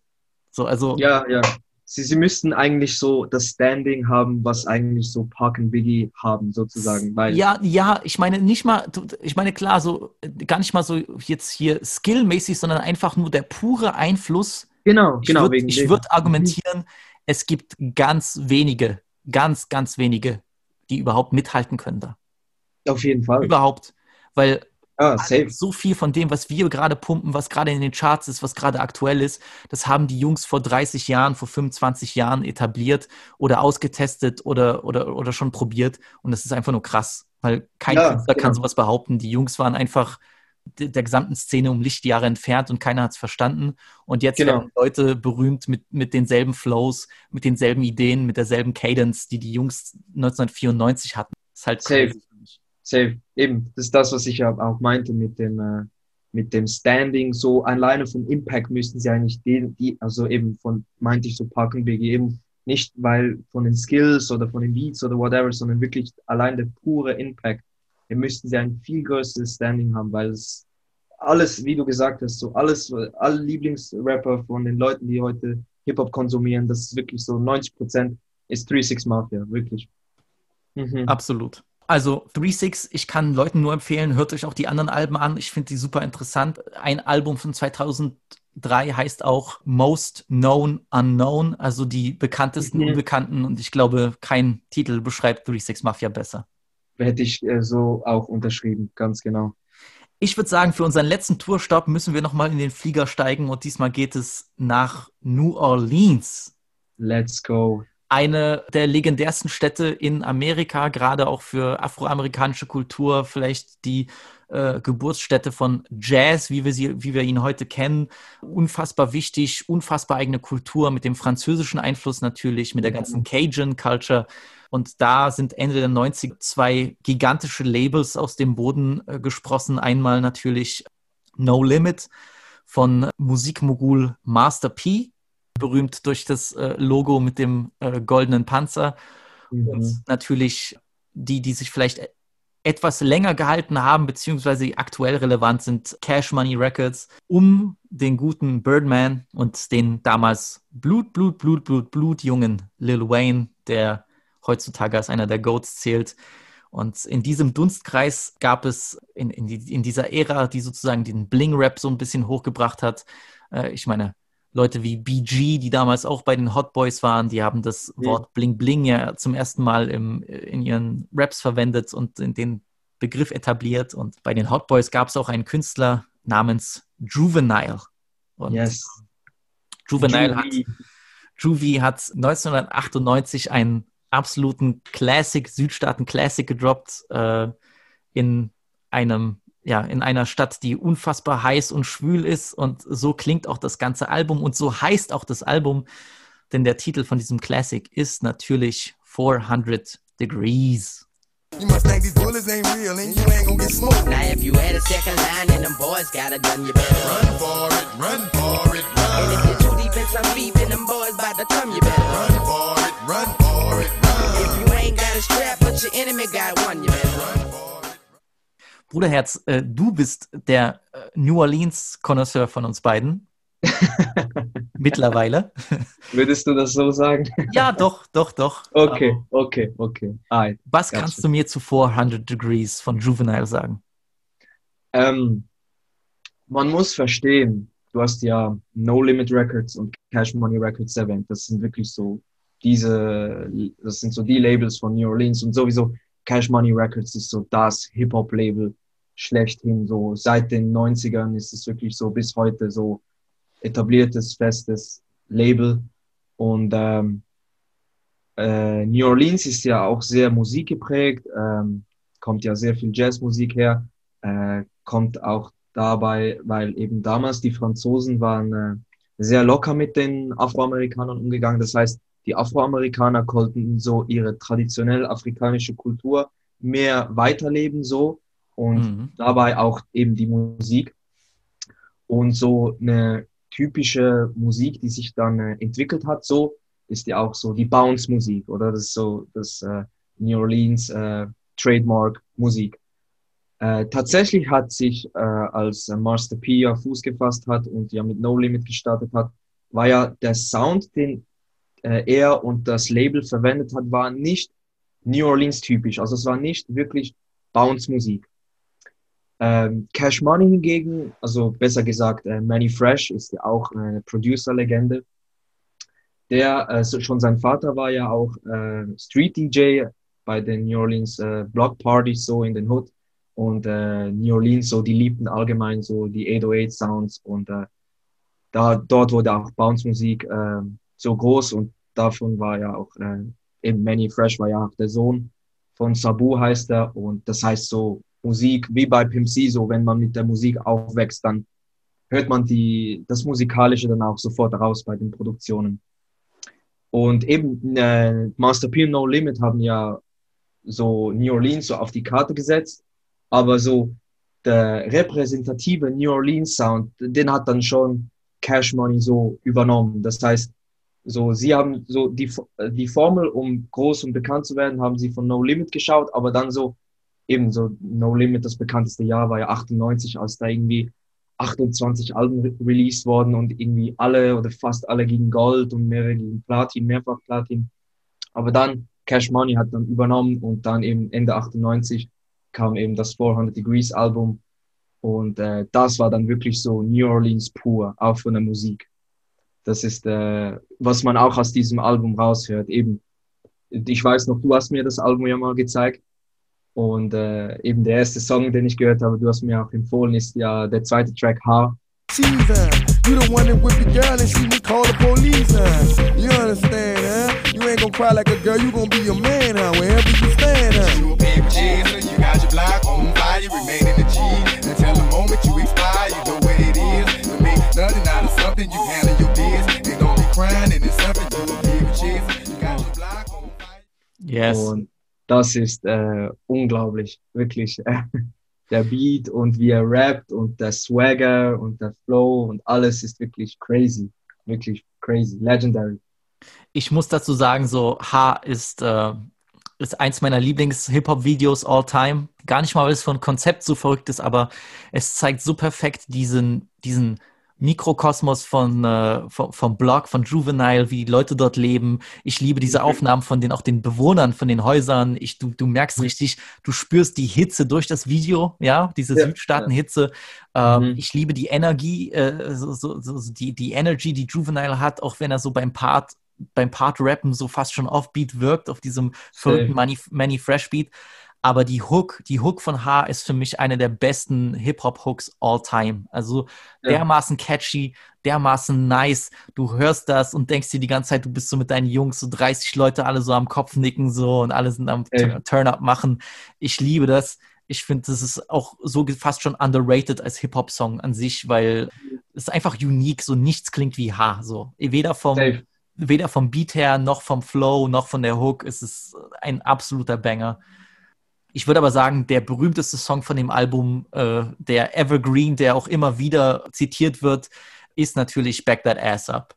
So, also
Ja, ja. Sie, sie müssten eigentlich so das Standing haben, was eigentlich so Park und Biggie haben, sozusagen. Weil,
Ja, ja, ich meine nicht mal, ich meine klar, so äh, gar nicht mal so jetzt hier skillmäßig, sondern einfach nur der pure Einfluss.
Genau,
Ich
genau,
würd- Ich würde argumentieren, es gibt ganz wenige, ganz, ganz wenige, die überhaupt mithalten können da.
Auf jeden Fall.
Überhaupt. Weil
Ah, safe.
so viel von dem, was wir gerade pumpen, was gerade in den Charts ist, was gerade aktuell ist, das haben die Jungs vor 30 Jahren, vor 25 Jahren etabliert oder ausgetestet oder, oder, oder schon probiert. Und das ist einfach nur krass, weil kein
Ja,
Künstler kann
genau.
sowas behaupten. Die Jungs waren einfach de- der gesamten Szene um Lichtjahre entfernt und keiner hat es verstanden. Und jetzt
Genau.
werden Leute berühmt mit, mit denselben Flows, mit denselben Ideen, mit derselben Cadence, die die Jungs 1994 hatten. Das ist halt
Safe.
crazy.
Safe. Eben, das ist das, was ich ja auch meinte mit dem, äh, mit dem Standing. So alleine vom Impact müssten sie eigentlich die, die, also eben von, meinte ich so Park und Biggie, eben nicht weil von den Skills oder von den Beats oder whatever, sondern wirklich allein der pure Impact. Hier müssten sie ein viel größeres Standing haben, weil es alles, wie du gesagt hast, so alles, alle Lieblingsrapper von den Leuten, die heute Hip-Hop konsumieren, das ist wirklich so 90 Prozent ist 3-6 Mafia, wirklich. Mhm.
Absolut. Also 3-6, ich kann Leuten nur empfehlen, hört euch auch die anderen Alben an. Ich finde die super interessant. Ein Album von 2003 heißt auch Most Known Unknown, also die bekanntesten
Mhm.
Unbekannten. Und ich glaube, kein Titel beschreibt 3-6 Mafia besser.
Hätte ich äh, so auch unterschrieben, ganz genau.
Ich würde sagen, für unseren letzten Tourstopp müssen wir nochmal in den Flieger steigen und diesmal geht es nach New Orleans.
Let's go.
Eine der legendärsten Städte in Amerika, gerade auch für afroamerikanische Kultur, vielleicht die äh, Geburtsstätte von Jazz, wie wir, sie, wie wir ihn heute kennen. Unfassbar wichtig, unfassbar eigene Kultur mit dem französischen Einfluss natürlich, mit der ganzen Cajun-Culture. Und da sind Ende der 90 zwei gigantische Labels aus dem Boden äh, gesprossen. Einmal natürlich No Limit von Musikmogul Master P, berühmt durch das äh, Logo mit dem äh, goldenen Panzer.
Mhm.
Und natürlich die, die sich vielleicht e- etwas länger gehalten haben, beziehungsweise aktuell relevant sind, Cash Money Records, um den guten Birdman und den damals Blut, Blut, Blut, Blut, Blut jungen Lil Wayne, der heutzutage als einer der Goats zählt. Und in diesem Dunstkreis gab es in, in, die, in dieser Ära, die sozusagen den Bling-Rap so ein bisschen hochgebracht hat, äh, ich meine, Leute wie BG, die damals auch bei den Hot Boys waren, die haben das
Mhm.
Wort Bling Bling ja zum ersten Mal im, in ihren Raps verwendet und in den Begriff etabliert. Und bei den Hot Boys gab es auch einen Künstler namens Juvenile. Und
Yes.
Juvenile hat,
Juvie.
Hat 1998 einen absoluten Classic, Südstaaten-Classic gedroppt äh, in einem, ja, in einer Stadt, die unfassbar heiß und schwül ist. Und so klingt auch das ganze Album und so heißt auch das Album, denn der Titel von diesem Classic ist natürlich 400 Degrees.
You must think these bullets ain't real and you ain't gonna get smoked.
Now if you had a second line and them boys got it done, you better run for it, run for it, run. And if you're too deep in some beef and them boys about to come, you better run for it, run for it, run. If you ain't got a strap, but your enemy got one, you better run.
Bruderherz, äh, du bist der äh, New Orleans-Konnoisseur von uns beiden. Mittlerweile.
Würdest du das so sagen?
Ja, doch, doch, doch.
Okay, okay, okay. Alright,
Was
gotcha.
kannst du mir zu 400 Degrees von Juvenile sagen?
Ähm, man muss verstehen, du hast ja No Limit Records und Cash Money Records erwähnt. Das sind wirklich so diese, das sind so die Labels von New Orleans und sowieso Cash Money Records ist so das Hip-Hop-Label schlechthin. So seit den 90ern ist es wirklich so bis heute so etabliertes, festes Label. Und ähm, äh, New Orleans ist ja auch sehr musikgeprägt, ähm, kommt ja sehr viel Jazzmusik her, äh, kommt auch dabei, weil eben damals die Franzosen waren äh, sehr locker mit den Afroamerikanern umgegangen. Das heißt, die Afroamerikaner konnten so ihre traditionell afrikanische Kultur mehr weiterleben so und
Mhm.
dabei auch eben die Musik und so eine typische Musik, die sich dann äh, entwickelt hat, so ist ja auch so die Bounce-Musik oder das ist so das äh, New Orleans äh, Trademark-Musik. Äh, tatsächlich hat sich, äh, als Master P ja Fuß gefasst hat und ja mit No Limit gestartet hat, war ja der Sound, den äh, er und das Label verwendet hat, war nicht New Orleans typisch. Also es war nicht wirklich Bounce-Musik. Ähm, Cash Money hingegen, also besser gesagt, äh, Manny Fresh ist ja auch eine Producer-Legende. Der, äh, schon sein Vater war ja auch äh, Street-DJ bei den New Orleans äh, Block Partys so in den Hood. Und äh, New Orleans, so die liebten allgemein so die 808 Sounds und äh, da, dort wurde auch Bounce-Musik äh, so groß und davon war ja auch äh, eben Manny Fresh war ja auch der Sohn von Sabu heißt er und das heißt so Musik wie bei Pimp so wenn man mit der Musik aufwächst, dann hört man die, das Musikalische dann auch sofort raus bei den Produktionen. Und eben äh, Master P No Limit haben ja so New Orleans so auf die Karte gesetzt, aber so der repräsentative New Orleans Sound, den hat dann schon Cash Money so übernommen. Das heißt, so sie haben so die, die Formel, um groß und bekannt zu werden, haben sie von No Limit geschaut, aber dann so eben so No Limit, das bekannteste Jahr war ja 98, als da irgendwie 28 Alben re released worden und irgendwie alle oder fast alle gegen Gold und mehrere gegen Platin, mehrfach Platin. Aber dann Cash Money hat dann übernommen und dann eben Ende 98 kam eben das 400 Degrees Album und äh, das war dann wirklich so New Orleans pur, auch von der Musik. Das ist, äh, was man auch aus diesem Album raushört. Eben, ich weiß noch, du hast mir das Album ja mal gezeigt und äh, eben der erste Song, den ich gehört habe, du hast mir auch empfohlen, ist ja der zweite Track H.
cheese. You the one that whip your girl and see me call the police, huh? You understand, huh? You ain't gonna cry like a girl, you gonna be your man, huh? Wherever you stand, huh?
You a big chaser, you got your block on fire, you remain in the G. Until the moment you expire, you know what it is. To make nothing out of something, you handle your biz. And don't be crying, and it's something you a big chaser. You got your block on
Yes.
Und das ist äh, unglaublich, wirklich. der Beat und wie er rappt und der Swagger und der Flow und alles ist wirklich crazy. Wirklich crazy, legendary.
Ich muss dazu sagen, so H ist, äh, ist eins meiner Lieblings-Hip-Hop-Videos all time. Gar nicht mal, weil es von Konzept so verrückt ist, aber es zeigt so perfekt diesen, diesen Mikrokosmos von, äh, vom, vom Blog, von Juvenile, wie die Leute dort leben. Ich liebe diese Aufnahmen von den, auch den Bewohnern von den Häusern. Ich, du, du merkst richtig, du spürst die Hitze durch das Video, ja, diese
Ja,
Südstaaten-Hitze. Ähm, Ich liebe die Energie, äh, so, so, so, die, die Energy, die Juvenile hat, auch wenn er so beim Part, beim Part-Rappen so fast schon offbeat wirkt, auf diesem verrückten. Money, Manny Fresh Beat. Aber die Hook, die Hook von H ist für mich eine der besten Hip-Hop-Hooks all time. Also
Ja.
dermaßen catchy, dermaßen nice. Du hörst das und denkst dir die ganze Zeit, du bist so mit deinen Jungs, so 30 Leute, alle so am Kopf nicken so und alle sind am. Tur- Turn-Up machen. Ich liebe das. Ich finde, das ist auch so fast schon underrated als Hip-Hop-Song an sich, weil es ist einfach unique, so nichts klingt wie H. So. Weder vom,
Safe.
weder vom Beat her, noch vom Flow, noch von der Hook. Es ist ein absoluter Banger. Ich würde aber sagen, der berühmteste Song von dem Album, äh, der Evergreen, der auch immer wieder zitiert wird, ist natürlich Back That Ass Up.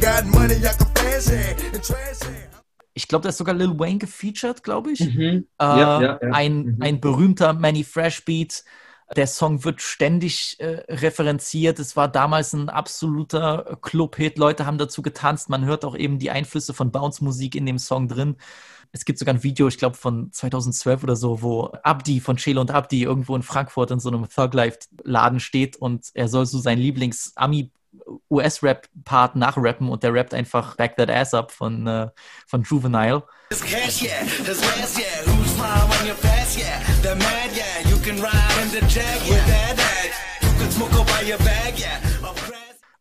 Got money, I can hand. And trash hand.
Ich glaube, da ist sogar Lil Wayne gefeatured, glaube ich.
Mhm.
Äh,
Ja, ja, ja.
Ein, ein berühmter Manny Fresh Beat. Der Song wird ständig äh, referenziert. Es war damals ein absoluter Club-Hit. Leute haben dazu getanzt. Man hört auch eben die Einflüsse von Bounce-Musik in dem Song drin. Es gibt sogar ein Video, ich glaube von 2012 oder so, wo Abdi von Chelo und Abdi irgendwo in Frankfurt in so einem Thug Life-Laden steht und er soll so sein Lieblings-Ami US-Rap-Part nachrappen und der rappt einfach Back That Ass Up von, äh, von Juvenile.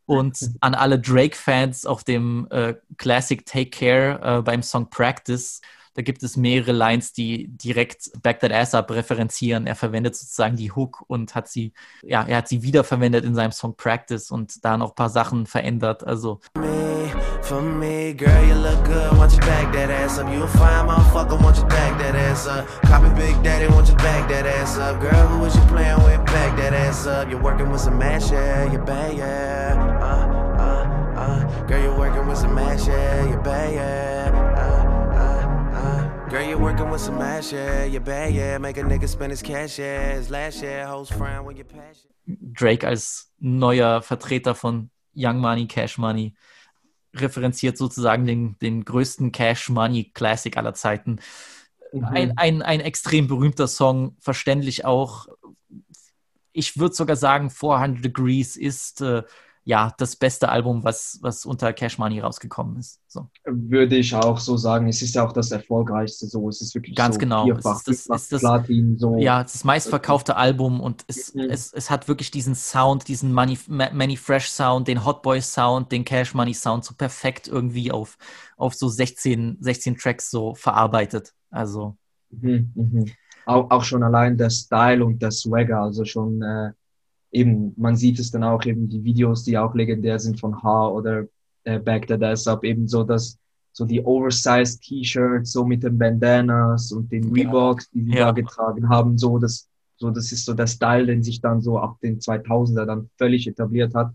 Und an alle Drake-Fans auf dem äh, Classic Take Care äh, beim Song Practice, da gibt es mehrere Lines, die direkt Back That Ass Up referenzieren. Er verwendet sozusagen die Hook und hat sie, ja, er hat sie wiederverwendet in seinem Song Practice und da noch ein paar Sachen verändert. Also
For me, girl, you look good. Want you back that ass up? You a fine motherfucker. Want you back that ass up? Copy Big Daddy. Want you back that ass up? Girl, who was you playing with? Back that ass up. You're working with some mash, yeah. You bad, yeah. Uh, uh, uh. Girl, you're working with some mash, yeah. You bad, yeah. Girl, you're working with some mash, yeah. You bad, yeah. Make a nigga spend his cash, yeah. His last year, host friend when you pass.
Drake als neuer Vertreter von Young Money, Cash Money referenziert sozusagen den, den größten Cash Money Classic aller Zeiten. Ein, ein, ein extrem berühmter Song, verständlich auch. Ich würde sogar sagen, 400 Degrees ist äh, ja das beste Album, was, was unter Cash Money rausgekommen ist. So.
Würde ich auch so sagen. Es ist ja auch das erfolgreichste so. Es ist wirklich
Ganz
so
genau.
vierfach,
es ist das, ist das,
Platin, so.
Ja, es ist das meistverkaufte Album und es, es, es hat wirklich diesen Sound, diesen Money, Manny Fresh Sound, den Hot Boy Sound, den Cash Money Sound so perfekt irgendwie auf, auf so 16, 16 Tracks so verarbeitet. Also
Mhm, mhm. Auch, auch schon allein der Style und der Swagger, also schon äh, eben, man sieht es dann auch eben die Videos, die auch legendär sind von H oder äh, Back That Ass Up, eben so dass so die oversized T-Shirts, so mit den Bandanas und den Reeboks, die sie
Ja.
da getragen haben, so das, so das ist so der Style, den sich dann so ab den 2000er dann völlig etabliert hat.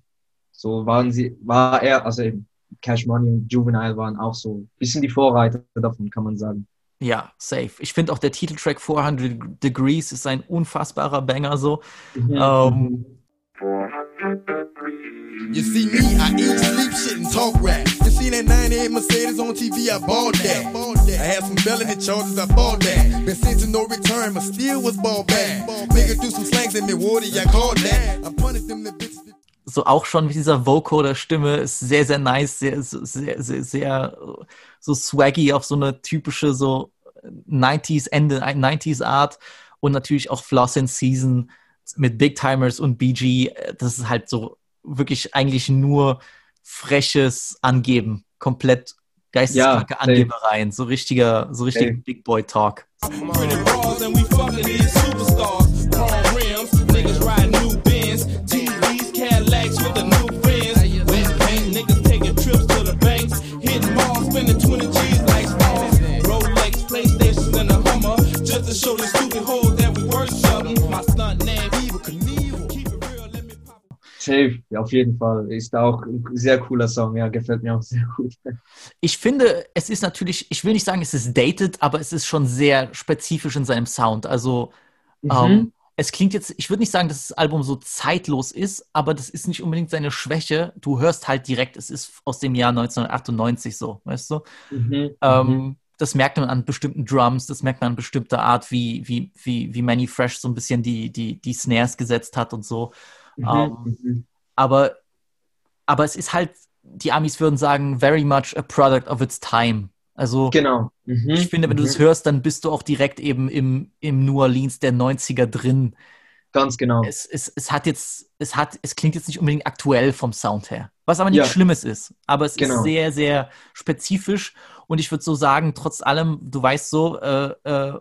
So waren sie, war er, also eben Cash Money und Juvenile waren auch so ein bisschen die Vorreiter davon, kann man sagen.
Ja, safe. Ich finde auch der Titeltrack 400 Degrees ist ein unfassbarer Banger so.
Mhm.
Ähm,
You see me, I eat, sleep, shit, and talk rap. You seen that 98 Mercedes on TV, I bought that. I had some felony charges, I bought that. Been sent to no return, but still was ball back. Nigga threw some slangs in me, water, I called that. I punished them the bitches.
So auch schon mit dieser Vocoder-Stimme ist sehr, sehr nice, sehr, sehr, sehr, sehr so swaggy auf so eine typische so 90s, Ende 90s Art und natürlich auch Floss in Season mit Big Timers und BG. Das ist halt so wirklich eigentlich nur freches Angeben, komplett geisteskranke
Ja,
Angebereien, so richtiger, so richtiger. Big Boy Talk.
Pretty to show stupid that we. My stunt name, Evil Knievel.
Safe, ja, auf jeden Fall. Ist auch ein sehr cooler Song, ja, gefällt mir auch sehr gut.
Ich finde, es ist natürlich, ich will nicht sagen, es ist dated, aber es ist schon sehr spezifisch in seinem Sound. Also
Mhm.
ähm, es klingt jetzt, ich würde nicht sagen, dass das Album so zeitlos ist, aber das ist nicht unbedingt seine Schwäche. Du hörst halt direkt, es ist aus dem Jahr 1998 so, weißt du?
Mhm.
Ähm,
mhm.
Das merkt man an bestimmten Drums, das merkt man an bestimmter Art, wie, wie, wie, wie Manny Fresh so ein bisschen die, die, die Snares gesetzt hat und so.
Mhm.
Ähm,
mhm.
aber, aber es ist halt, die Amis würden sagen, very much a product of its time. Also
Genau. Mhm.
ich finde, wenn du
mhm.
das hörst, dann bist du auch direkt eben im, im New Orleans der 90er drin.
Ganz genau.
Es, es, es hat jetzt, es hat, es klingt jetzt nicht unbedingt aktuell vom Sound her. Was aber nichts
Ja.
Schlimmes ist. Aber es
Genau.
ist sehr, sehr spezifisch. Und ich würde so sagen, trotz allem, du weißt so, äh, äh,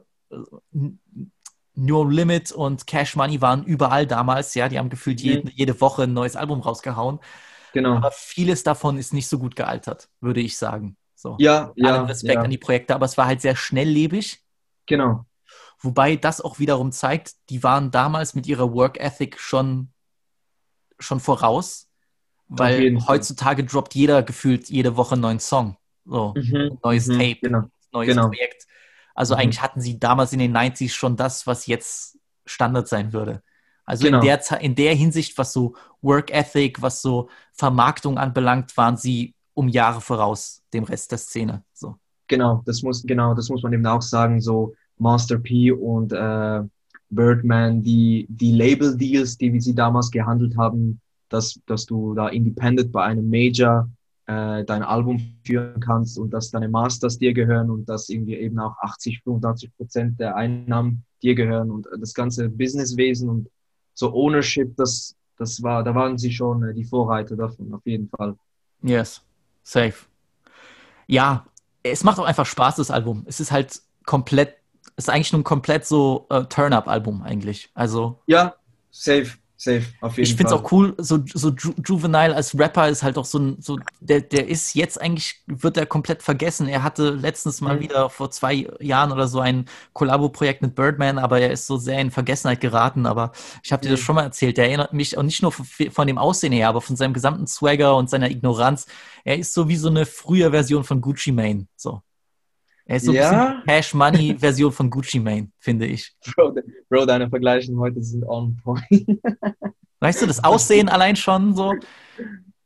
No Limit und Cash Money waren überall damals, ja, die haben gefühlt
Mhm.
jede, jede Woche ein neues Album rausgehauen.
Genau.
Aber vieles davon ist nicht so gut gealtert, würde ich sagen. So.
Ja,
Allem
ja,
Respekt
ja.
an die Projekte, aber es war halt sehr schnelllebig.
Genau.
Wobei das auch wiederum zeigt, die waren damals mit ihrer Work Ethic schon, schon voraus, weil heutzutage droppt jeder gefühlt jede Woche einen neuen Song. So,
Mhm,
ein neues
mhm,
Tape,
genau,
neues
genau.
Projekt. Also
Mhm.
eigentlich hatten sie damals in den 90s schon das, was jetzt Standard sein würde. Also
Genau.
in, der, in der Hinsicht, was so Work Ethic, was so Vermarktung anbelangt, waren sie um Jahre voraus dem Rest der Szene. So.
Genau, das muss, genau, das muss man eben auch sagen, so Master P und äh, Birdman, die, die Label-Deals, die wir sie damals gehandelt haben, dass, dass du da independent bei einem Major äh, dein Album führen kannst und dass deine Masters dir gehören und dass irgendwie eben auch 80, 85 Prozent der Einnahmen dir gehören und das ganze Businesswesen und so Ownership, das, das war, da waren sie schon äh, die Vorreiter davon, auf jeden Fall.
Yes, safe. Ja, es macht auch einfach Spaß, das Album. Es ist halt komplett, es ist eigentlich nur ein komplett so äh, Turn-Up-Album eigentlich. Also
Ja, safe, safe, auf jeden
ich finde es
Fall.
auch cool, so, so Ju Juvenile als Rapper ist halt auch so ein, so, der, der ist jetzt eigentlich, wird er komplett vergessen. Er hatte letztens mal
Mhm.
wieder vor zwei Jahren oder so ein Kollabo-Projekt mit Birdman, aber er ist so sehr in Vergessenheit geraten. Aber ich habe dir das
Mhm.
schon mal erzählt. Der erinnert mich auch nicht nur von, von dem Aussehen her, aber von seinem gesamten Swagger und seiner Ignoranz. Er ist so wie so eine frühe Version von Gucci Mane. So. Er ist so ein
Ja?
bisschen Cash Money Version von Gucci Mane, finde ich.
Bro, Bro, deine Vergleiche heute sind on point.
Weißt du, das Aussehen allein schon so.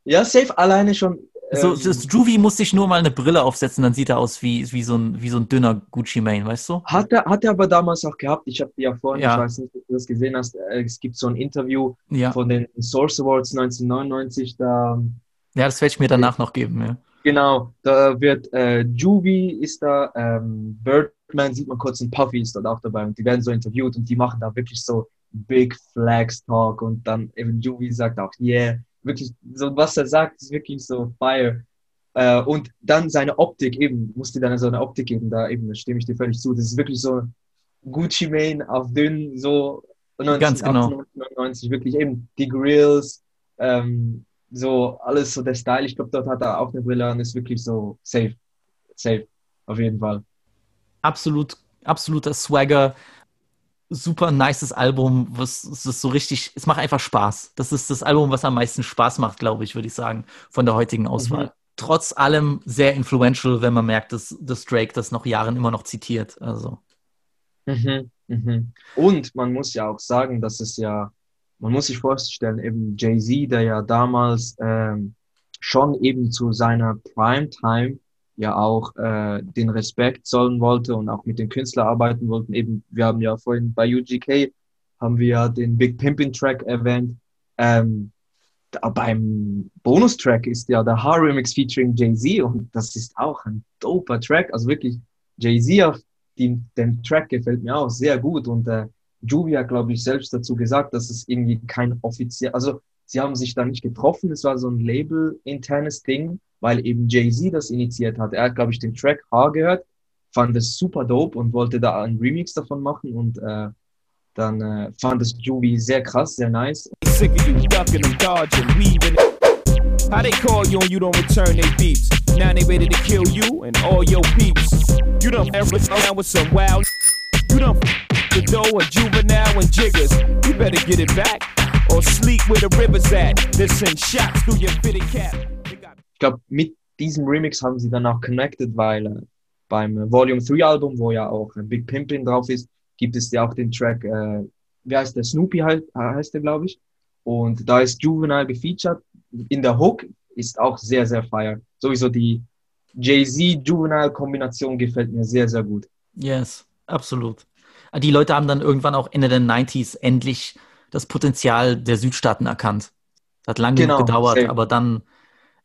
Ja, safe alleine schon.
So,
ähm,
das Juvie muss sich nur mal eine Brille aufsetzen, dann sieht er aus wie, wie, so, ein, wie so ein dünner Gucci Mane, weißt du?
hat, er, hat er aber damals auch gehabt. Ich habe ja vorhin,
Ja.
ich weiß nicht, ob du das gesehen hast, äh, es gibt so ein Interview
Ja.
von den Source Awards 1999, da
Ja, das werde ich mir danach noch geben, ja.
Genau, da wird äh, Juvie ist da, ähm, Birdman sieht man kurz und Puffy ist dort auch dabei und die werden so interviewt und die machen da wirklich so Big Flags Talk und dann eben Juvie sagt auch, yeah, wirklich, so was er sagt, ist wirklich so fire. Äh, und dann seine Optik eben, muss dir dann so eine Optik geben, da eben, da stimme ich dir völlig zu, das ist wirklich so Gucci Mane auf dünn, so 19,
Ganz genau.
1899, wirklich eben die Grills, ähm, so alles so der Style. Ich glaube, dort hat er auch eine Brille und ist wirklich so safe. Safe, auf jeden Fall.
Absolut, absoluter Swagger. Super nices Album, was ist so richtig, es macht einfach Spaß. Das ist das Album, was am meisten Spaß macht, glaube ich, würde ich sagen, von der heutigen Auswahl.
Mhm.
Trotz allem sehr influential, wenn man merkt, dass, dass Drake das noch Jahren immer noch zitiert. Also.
Mhm, mhm. Und man muss ja auch sagen, dass es ja man muss sich vorstellen, eben Jay-Z, der ja damals ähm, schon eben zu seiner Primetime ja auch äh, den Respekt zollen wollte und auch mit den Künstlern arbeiten wollten. Eben, wir haben ja vorhin bei UGK haben wir ja den Big Pimpin Track erwähnt. Ähm, beim Bonustrack ist ja der H-Remix featuring Jay-Z und das ist auch ein doper Track. Also wirklich, Jay-Z auf dem, dem Track gefällt mir auch sehr gut und äh, Juvia, glaube ich, selbst dazu gesagt, dass es irgendwie kein offiziell, also sie haben sich da nicht getroffen, es war so ein Label-internes Ding, weil eben Jay-Z das initiiert hat. Er hat, glaube ich, den Track H gehört, fand es super dope und wollte da einen Remix davon machen und äh, dann äh, fand es Juvie sehr krass, sehr nice.
Of. How they call you and you don't return their beeps? Now they ready to kill you and all your peeps. You done ever around with some wild. You done the dough and juvenile and jiggers. You better get it back or sleep where the river's at. Send shots through your fitted cap.
Ich glaube, mit diesem Remix haben sie dann auch connected, weil äh, beim äh, Volume 3 Album, wo ja auch äh, Big Pimpin drauf ist, gibt es ja auch den Track, äh, wie heißt der? Snoopy heißt, heißt der, glaube ich. Und da ist Juvenile gefeatured. In der Hook ist auch sehr, sehr fire. Sowieso die Jay-Z-Juvenile-Kombination gefällt mir sehr, sehr gut.
Yes, absolut. Die Leute haben dann irgendwann auch Ende der 90s endlich das Potenzial der Südstaaten erkannt. Das hat lange
Genau,
gedauert,
same.
aber dann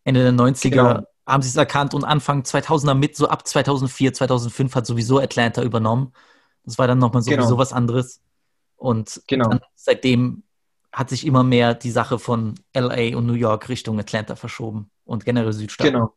Ende der 90er
Genau.
haben sie es erkannt und Anfang 2000er mit, so ab 2004, 2005 hat sowieso Atlanta übernommen. Das war dann nochmal sowieso
Genau.
was anderes. Und
Genau.
seitdem hat sich immer mehr die Sache von LA und New York Richtung Atlanta verschoben und generell Südstaaten.
Genau.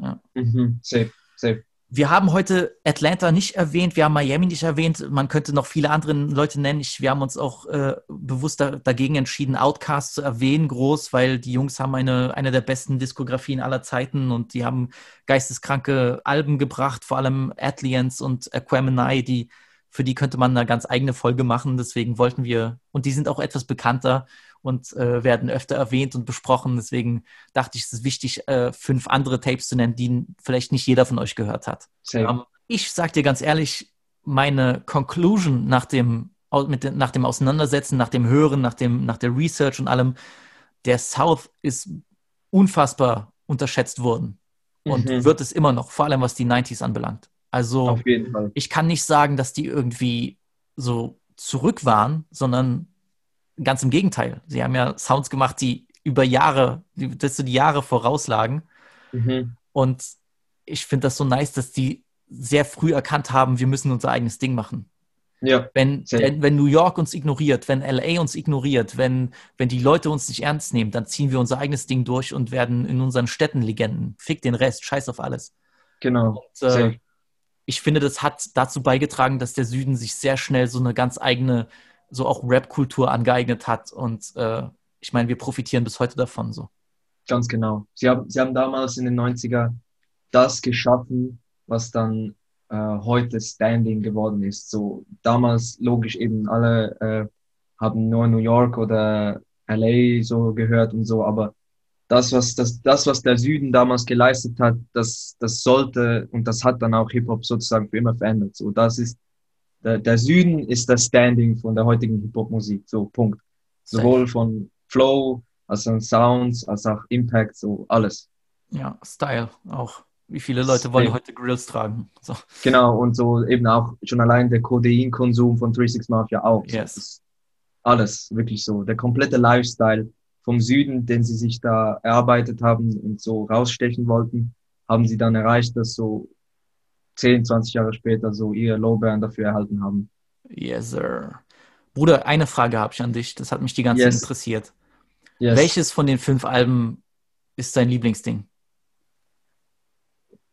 Ja.
Mhm. Safe, safe.
Wir haben heute Atlanta nicht erwähnt, wir haben Miami nicht erwähnt. Man könnte noch viele andere Leute nennen. Ich, wir haben uns auch äh, bewusst da, dagegen entschieden, Outcast zu erwähnen, groß, weil die Jungs haben eine, eine der besten Diskografien aller Zeiten und die haben geisteskranke Alben gebracht, vor allem Atlians und Aquemini, die für die könnte man eine ganz eigene Folge machen. Deswegen wollten wir, und die sind auch etwas bekannter und äh, werden öfter erwähnt und besprochen. Deswegen dachte ich, es ist wichtig, äh, fünf andere Tapes zu nennen, die vielleicht nicht jeder von euch gehört hat. Ähm, ich sag dir ganz ehrlich, meine Conclusion nach dem, mit, dem- nach dem Auseinandersetzen, nach dem Hören, nach, dem, nach der Research und allem, der South ist unfassbar unterschätzt worden und
Mhm.
wird es immer noch, vor allem was die 90s anbelangt. Also ich kann nicht sagen, dass die irgendwie so zurück waren, sondern ganz im Gegenteil. Sie haben ja Sounds gemacht, die über Jahre, dass so die Jahre vorauslagen.
Mhm.
Und ich finde das so nice, dass die sehr früh erkannt haben, wir müssen unser eigenes Ding machen.
Ja.
Wenn, wenn, wenn New York uns ignoriert, wenn LA uns ignoriert, wenn, wenn die Leute uns nicht ernst nehmen, dann ziehen wir unser eigenes Ding durch und werden in unseren Städten Legenden. Fick den Rest, scheiß auf alles.
Genau.
Und, äh, ich finde, das hat dazu beigetragen, dass der Süden sich sehr schnell so eine ganz eigene, so auch Rap-Kultur angeeignet hat. Und äh, ich meine, wir profitieren bis heute davon so.
Ganz genau. Sie haben, sie haben damals in den 90er das geschaffen, was dann äh, heute Standing geworden ist. So damals logisch eben alle äh, haben nur New York oder LA so gehört und so, aber das, was das, das, was der Süden damals geleistet hat, das, das sollte und das hat dann auch Hip Hop sozusagen für immer verändert. So, das ist der, der Süden ist das Standing von der heutigen Hip Hop Musik. So Punkt. Sowohl von Flow als auch Sounds als auch Impact, so alles.
Ja, Style auch. Wie viele Leute wollen heute Grills tragen? So.
Genau, und so eben auch schon allein der Kodeinkonsum von 36 Mafia auch.
Yes.
alles, wirklich so. Der komplette Lifestyle vom Süden, den sie sich da erarbeitet haben und so rausstechen wollten, haben sie dann erreicht, dass so 10, 20 Jahre später so ihre Lorbeeren dafür erhalten haben.
Yes, sir. Bruder, eine Frage habe ich an dich. Das hat mich die ganze Zeit
Yes.
interessiert.
Yes.
Welches von den fünf Alben ist dein Lieblingsding?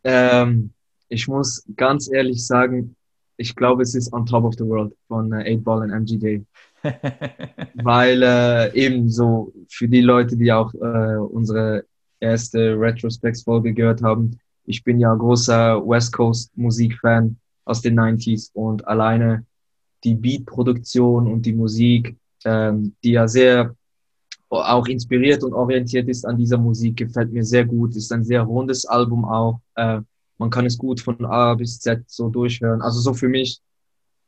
Ähm, ich muss ganz ehrlich sagen, ich glaube, es ist On Top of the World von äh, 8 Ball und MGJ. Weil äh, eben so für die Leute, die auch äh, unsere erste Retrospects-Folge gehört haben, ich bin ja großer West Coast Musikfan aus den 90s und alleine die Beat-Produktion und die Musik, ähm, die ja sehr auch inspiriert und orientiert ist an dieser Musik, gefällt mir sehr gut. Ist ein sehr rundes Album auch. Äh, man kann es gut von A bis Z so durchhören. Also so für mich.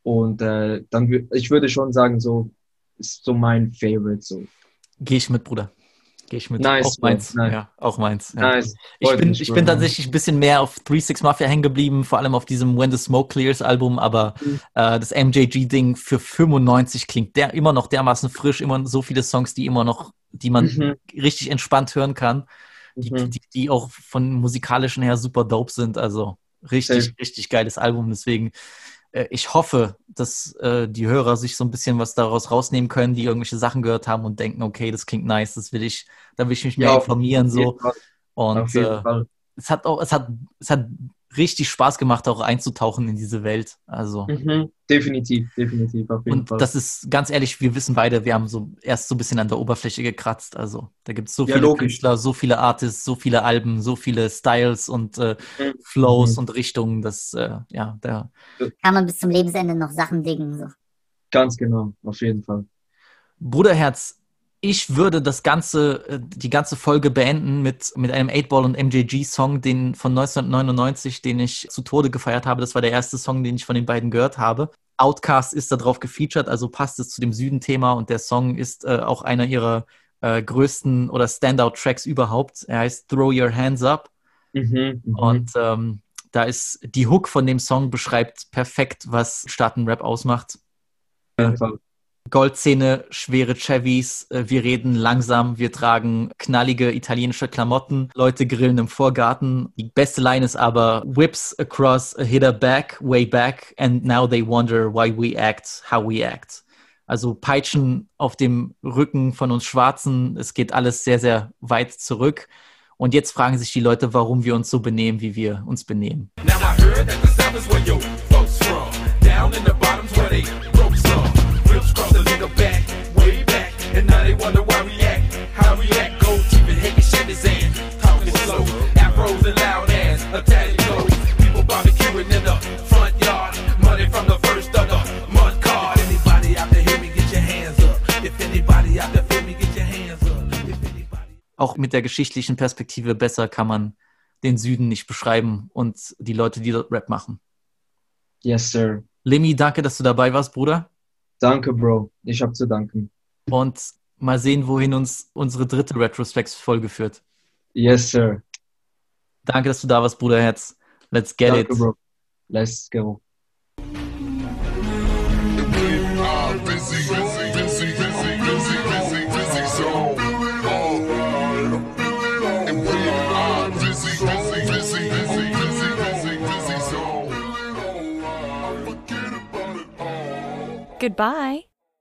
Und äh, dann ich würde schon sagen, so ist so mein Favorite. So.
Gehe ich mit, Bruder. Gehe ich mit.
Nice,
auch meins.
Nice.
Ja, auch meins. Ja.
Nice.
Ich bin, ich bin tatsächlich ein bisschen mehr auf 3-6 Mafia hängen geblieben, vor allem auf diesem When the Smoke Clears Album, aber
Mhm.
äh, das MJG-Ding für 95 klingt der immer noch dermaßen frisch, immer so viele Songs, die immer noch, die man
Mhm.
richtig entspannt hören kann, die, die, die auch von musikalischen her super dope sind. Also richtig,
Safe.
richtig geiles Album. Deswegen, ich hoffe, dass äh, die Hörer sich so ein bisschen was daraus rausnehmen können, die irgendwelche Sachen gehört haben und denken, okay, das klingt nice, das will ich, da will ich mich mehr
Ja,
informieren. So. Und äh, es hat auch, es hat, es hat richtig Spaß gemacht, auch einzutauchen in diese Welt. Also.
Mhm. Definitiv, definitiv, auf jeden
Und
Fall.
das ist ganz ehrlich, wir wissen beide, wir haben so erst so ein bisschen an der Oberfläche gekratzt. Also da gibt es so
Ja,
viele
logisch.
Künstler, so viele Artists, so viele Alben, so viele Styles und äh, Flows und Richtungen, dass äh, ja, da
Kann man bis zum Lebensende noch Sachen diggen. So.
Ganz genau, auf jeden Fall.
Bruderherz, ich würde das ganze, äh, die ganze Folge beenden mit, mit einem 8-Ball und MJG-Song, den von 1999, den ich zu Tode gefeiert habe. Das war der erste Song, den ich von den beiden gehört habe. Outcast ist da drauf gefeatured, also passt es zu dem Süden-Thema und der Song ist äh, auch einer ihrer äh, größten oder Standout-Tracks überhaupt. Er heißt Throw Your Hands Up.
Mhm, mhm.
Und ähm, da ist die Hook von dem Song beschreibt perfekt, was Staatenrap ausmacht.
Fall.
Goldzähne, schwere Chevys, äh, wir reden langsam, wir tragen knallige italienische Klamotten, Leute grillen im Vorgarten. Die beste Line ist aber Whips across a hitter back, way back, and now they wonder why we act, how we act. Also Peitschen auf dem Rücken von uns Schwarzen, es geht alles sehr, sehr weit zurück. Und jetzt fragen sich die Leute, warum wir uns so benehmen, wie wir uns benehmen.
Now I heard that the south is where folks from. Down in the bottoms where they Italian clothes. People barbecuing in the front yard. Money from the first of the month card. Anybody out there hear me, get your hands up. If anybody out there feel me, get your hands up.
auch mit der geschichtlichen Perspektive besser kann man den Süden nicht beschreiben und die Leute, die dort Rap machen.
Yes, sir.
Lemmy, danke, dass du dabei warst, Bruder.
Danke, Bro. Ich habe zu danken.
Und mal sehen, wohin uns unsere dritte Retrospects-Folge führt.
Yes, sir.
Danke, dass du da warst, Bruderherz. Let's get
Danke,
it.
Bro. Let's go.
Goodbye.